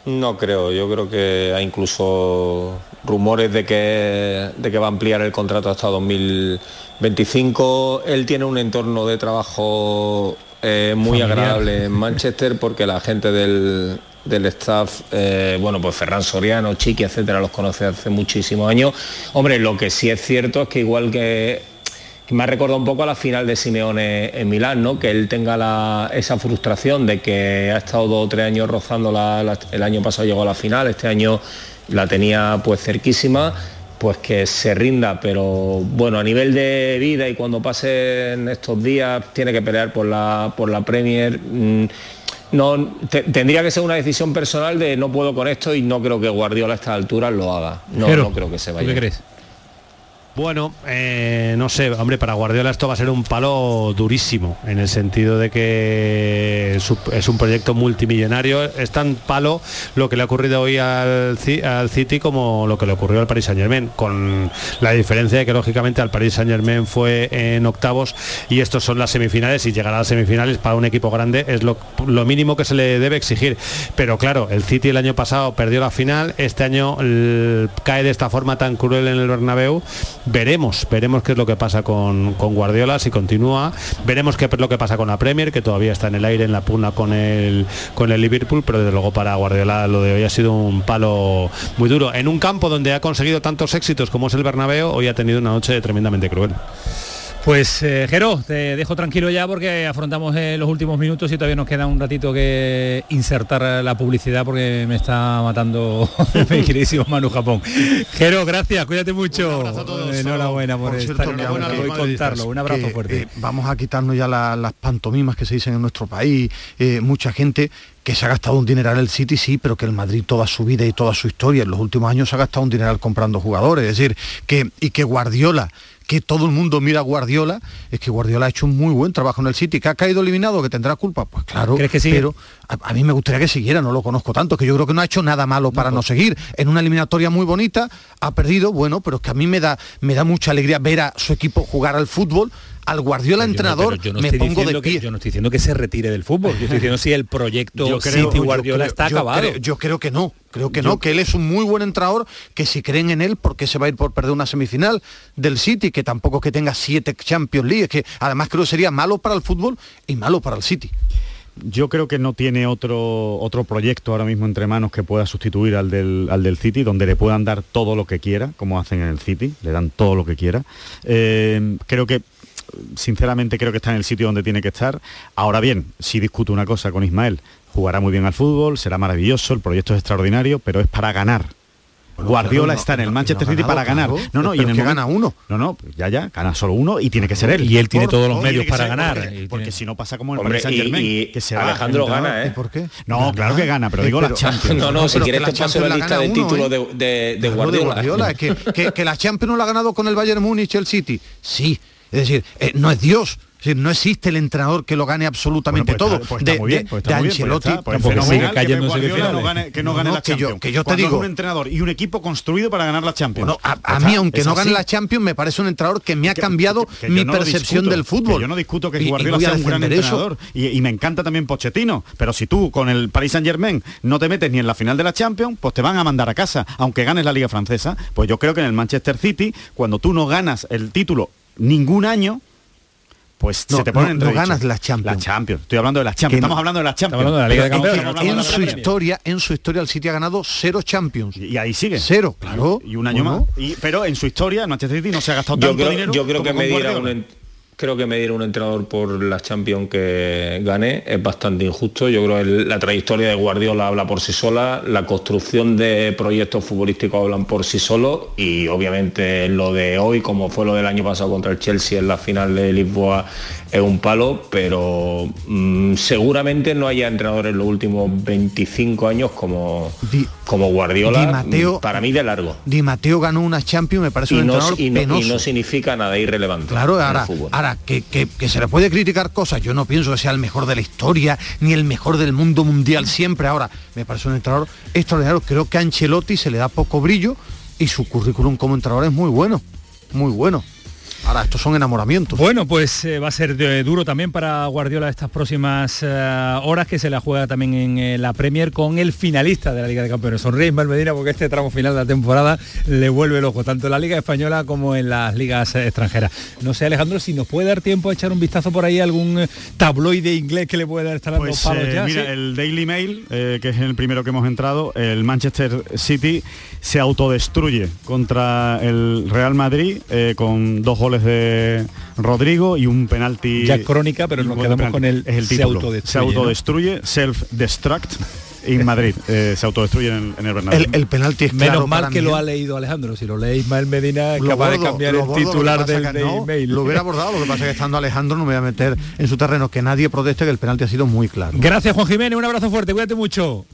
No creo, yo creo que hay incluso rumores de que, de que va a ampliar el contrato hasta 2025. Él tiene un entorno de trabajo eh, muy Familiar. agradable en Manchester porque la gente del, del staff, eh, bueno, pues Ferran Soriano, Chiqui, etcétera, los conoce hace muchísimos años. Hombre, lo que sí es cierto es que igual que que me ha recordado un poco a la final de Simeone en Milán, ¿no? Que él tenga la- esa frustración de que ha estado dos o tres años rozando la, la- el año pasado llegó a la final, este año la tenía pues cerquísima, pues que se rinda, pero bueno, a nivel de vida y cuando pasen estos días tiene que pelear por la por la Premier. mm, no, te- tendría que ser una decisión personal de no puedo con esto y no creo que Guardiola a estas alturas lo haga. No, creo que se ¿tú vaya. qué crees? Bueno, eh, no sé, hombre, para Guardiola esto va a ser un palo durísimo, en el sentido de que es un- proyecto multimillonario. Es tan palo lo que le ha ocurrido hoy al, al City como lo que le ocurrió al Paris Saint Germain, con la diferencia de que lógicamente al Paris Saint Germain fue en octavos y estos son las semifinales y llegar a las semifinales para un equipo grande es lo, mínimo que se le debe exigir. Pero claro, el City el año pasado perdió la final, este año cae de esta forma tan cruel en el Bernabéu. Veremos, veremos qué es lo que pasa con, con Guardiola, si continúa. Veremos qué es lo que pasa con la Premier, que todavía está en el aire, en la pugna con el, con el Liverpool, pero desde luego para Guardiola lo de hoy ha sido un palo muy duro. En un campo donde ha conseguido tantos éxitos como es el Bernabéu, hoy ha tenido una noche tremendamente cruel. Pues eh, Jero, te dejo tranquilo ya porque afrontamos eh, los últimos minutos y todavía nos queda un ratito que insertar la publicidad porque me está matando mi queridísimo Manu Japón. Jero, gracias, cuídate mucho. Enhorabuena por, Por estar cierto, ahora programa y contarlo. Un abrazo que, fuerte. eh, vamos a quitarnos ya la- las pantomimas que se dicen en nuestro país. Eh, mucha gente que se ha gastado un dineral el City, sí, pero que el Madrid toda su vida y toda su historia en los últimos años se ha gastado un dineral comprando jugadores. Es decir, que, y que Guardiola que todo el mundo mira a Guardiola, es que Guardiola ha hecho un muy buen trabajo en el City, que ha caído eliminado, que tendrá culpa, pues claro, ¿Crees que pero a, a mí me gustaría que siguiera, no lo conozco tanto, que yo creo que no ha hecho nada malo para no, seguir. En una eliminatoria muy bonita, ha perdido, bueno, pero es que a mí me da, me da mucha alegría ver a su equipo jugar al fútbol, al Guardiola yo entrenador, yo no me estoy pongo de que- pie. yo no estoy diciendo que se retire del fútbol, yo estoy diciendo si el proyecto Yo creo- City yo Guardiola creo- está yo acabado. creo- yo creo que no, creo que Yo- no, que él es un muy buen entrenador, que si creen en él, porque se va a ir por perder una semifinal del City, que tampoco es que tenga siete Champions League, que además creo que sería malo para el fútbol y malo para el City. Yo creo que no tiene otro, otro proyecto ahora mismo entre manos que pueda sustituir al del, al del City, donde le puedan dar todo lo que quiera, como hacen en el City, le dan todo lo que quiera. Eh, creo que sinceramente creo que está en el sitio donde tiene que estar. Ahora bien, si discuto una cosa con Ismael, jugará muy bien al fútbol, será maravilloso, el proyecto es extraordinario, pero es para ganar. Guardiola no, está en el Manchester no City para ganar. claro, No, no, y en el que momento- gana uno. No, no, ya, ya, gana solo uno y tiene que ser él. Y él tiene todos los medios para ser, ganar. Porque, Y porque si no pasa como el Hombre, Paris Saint Germain, y- que se y va Alejandro gana, ¿eh? ¿Y por qué? No, Gana. claro que gana, pero digo pero- la Champions. No, no, si quieres que te la paso la lista de títulos ¿eh? de, de- de Claro, Guardiola. Guardiola, es que, que- que la Champions no la ha ganado con el Bayern Múnich el City. Sí. Es decir, eh, no es Dios. No existe el entrenador que lo gane absolutamente Bueno, pues todo. pues de muy bien, de- pues Ancelotti. pues que no gane- la Champions. que yo te digo- un entrenador y un equipo construido para ganar la Champions. Bueno, a, mí, aunque no gane la Champions, me parece un entrenador que me ha cambiado que mi no percepción discuto, del fútbol. yo no discuto que Y- y Guardiola voy a sea un gran eso. entrenador y, y me encanta también Pochettino, pero si tú con el Paris Saint Germain no te metes ni en la final de la Champions, pues te van a mandar a casa, aunque ganes la Liga Francesa. Pues yo creo que en el Manchester City, cuando tú no ganas el título ningún año, pues No, se te pone no- no ganas la Champions. La Champions. Estoy hablando de la Champions. Que no- Estamos hablando de la Champions. hablando de la Liga de Pero Campeones, en- su historia, en su historia el City ha ganado cero Champions. Y ahí sigue. Cero, claro. Y un año Bueno. más. Y- pero en su historia, el Manchester City no se ha gastado Yo tanto creo, dinero. yo creo que como con medir a un, creo que medir a un entrenador por la Champions que gane es bastante injusto. Yo creo que la trayectoria de Guardiola habla por sí sola, la construcción de proyectos futbolísticos hablan por sí solos y obviamente lo de hoy, como fue lo del año pasado contra el Chelsea en la final de Lisboa, es un palo, pero mm, seguramente no haya entrenadores en los últimos 25 años como, Di- como Guardiola, Di Matteo- mm, para mí de largo. Di Mateo ganó una Champions, me parece Y un no, entrenador y no- y no significa nada irrelevante. Claro, en el ahora, fútbol. ahora que, que- se le puede criticar cosas, yo no pienso que sea el mejor de la historia, ni el mejor del mundo mundial siempre. Ahora, me parece un entrenador extraordinario. Creo que a Ancelotti se le da poco brillo y su currículum como entrenador es muy bueno, muy bueno. Ahora, estos son enamoramientos. Bueno, pues eh, va a ser eh, duro también para Guardiola estas próximas eh, horas que se la juega también en eh, la Premier con el finalista de la Liga de Campeones. Sonríe Ismael Medina porque este tramo final de la temporada le vuelve el ojo, tanto en la Liga Española como en las ligas eh, extranjeras. No sé, Alejandro, si nos puede dar tiempo a echar un vistazo por ahí a algún tabloide inglés que le pueda estar dando Pues palos eh, ya. mira, ¿sí? el Daily Mail, eh, que es el primero que hemos entrado, el Manchester City se autodestruye contra el Real Madrid eh, con dos goles de Rodrigo y un penalti. Ya crónica, pero nos quedamos penalti. con el es el se autodestruye, Se self-destruct. En Madrid, eh, se autodestruye en el, en el Bernabéu. El, el penalti es Menos claro mal para que mí, lo ¿eh? ha leído Alejandro. Si lo lee Ismael Medina, es Lo capaz de cambiar el bordo, titular del que de no, email. Lo hubiera abordado, lo que pasa es que estando Alejandro no me voy a meter en su terreno, que nadie proteste que el penalti ha sido muy claro. Gracias Juan Jiménez, un abrazo fuerte, cuídate mucho.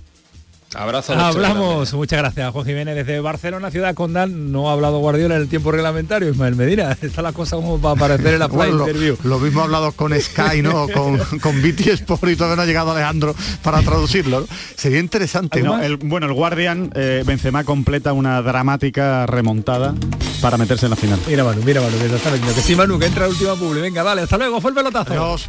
Abrazo. Grande. Hablamos, muchas gracias Juan Jiménez desde Barcelona, ciudad condal. No ha hablado Guardiola en el tiempo reglamentario, Ismael Medina. Está la cosa como para aparecer en la Bueno, lo, interview. lo mismo ha hablado con Sky, ¿no? con, con BT Sport y todavía no ha llegado Alejandro para traducirlo. ¿no? Sería interesante. No, ¿no? el- bueno, el Guardian, eh, Benzema completa una dramática remontada para meterse en la final. Mira Manu, mira Manu, que está metiendo. Que sí Manu, que entra la última publi. Venga, dale, hasta luego, fue el pelotazo. Adiós.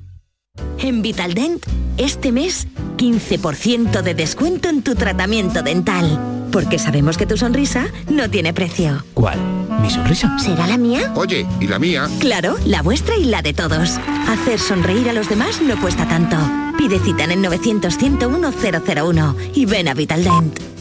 En Vitaldent, este mes, 15% de descuento en tu tratamiento dental. Porque sabemos que tu sonrisa no tiene precio. ¿Cuál? ¿Mi sonrisa? ¿Será la mía? Oye, ¿y la mía? Claro, la vuestra y la de todos. Hacer sonreír a los demás no cuesta tanto. Pide cita en el 900 101 001 y ven a Vitaldent.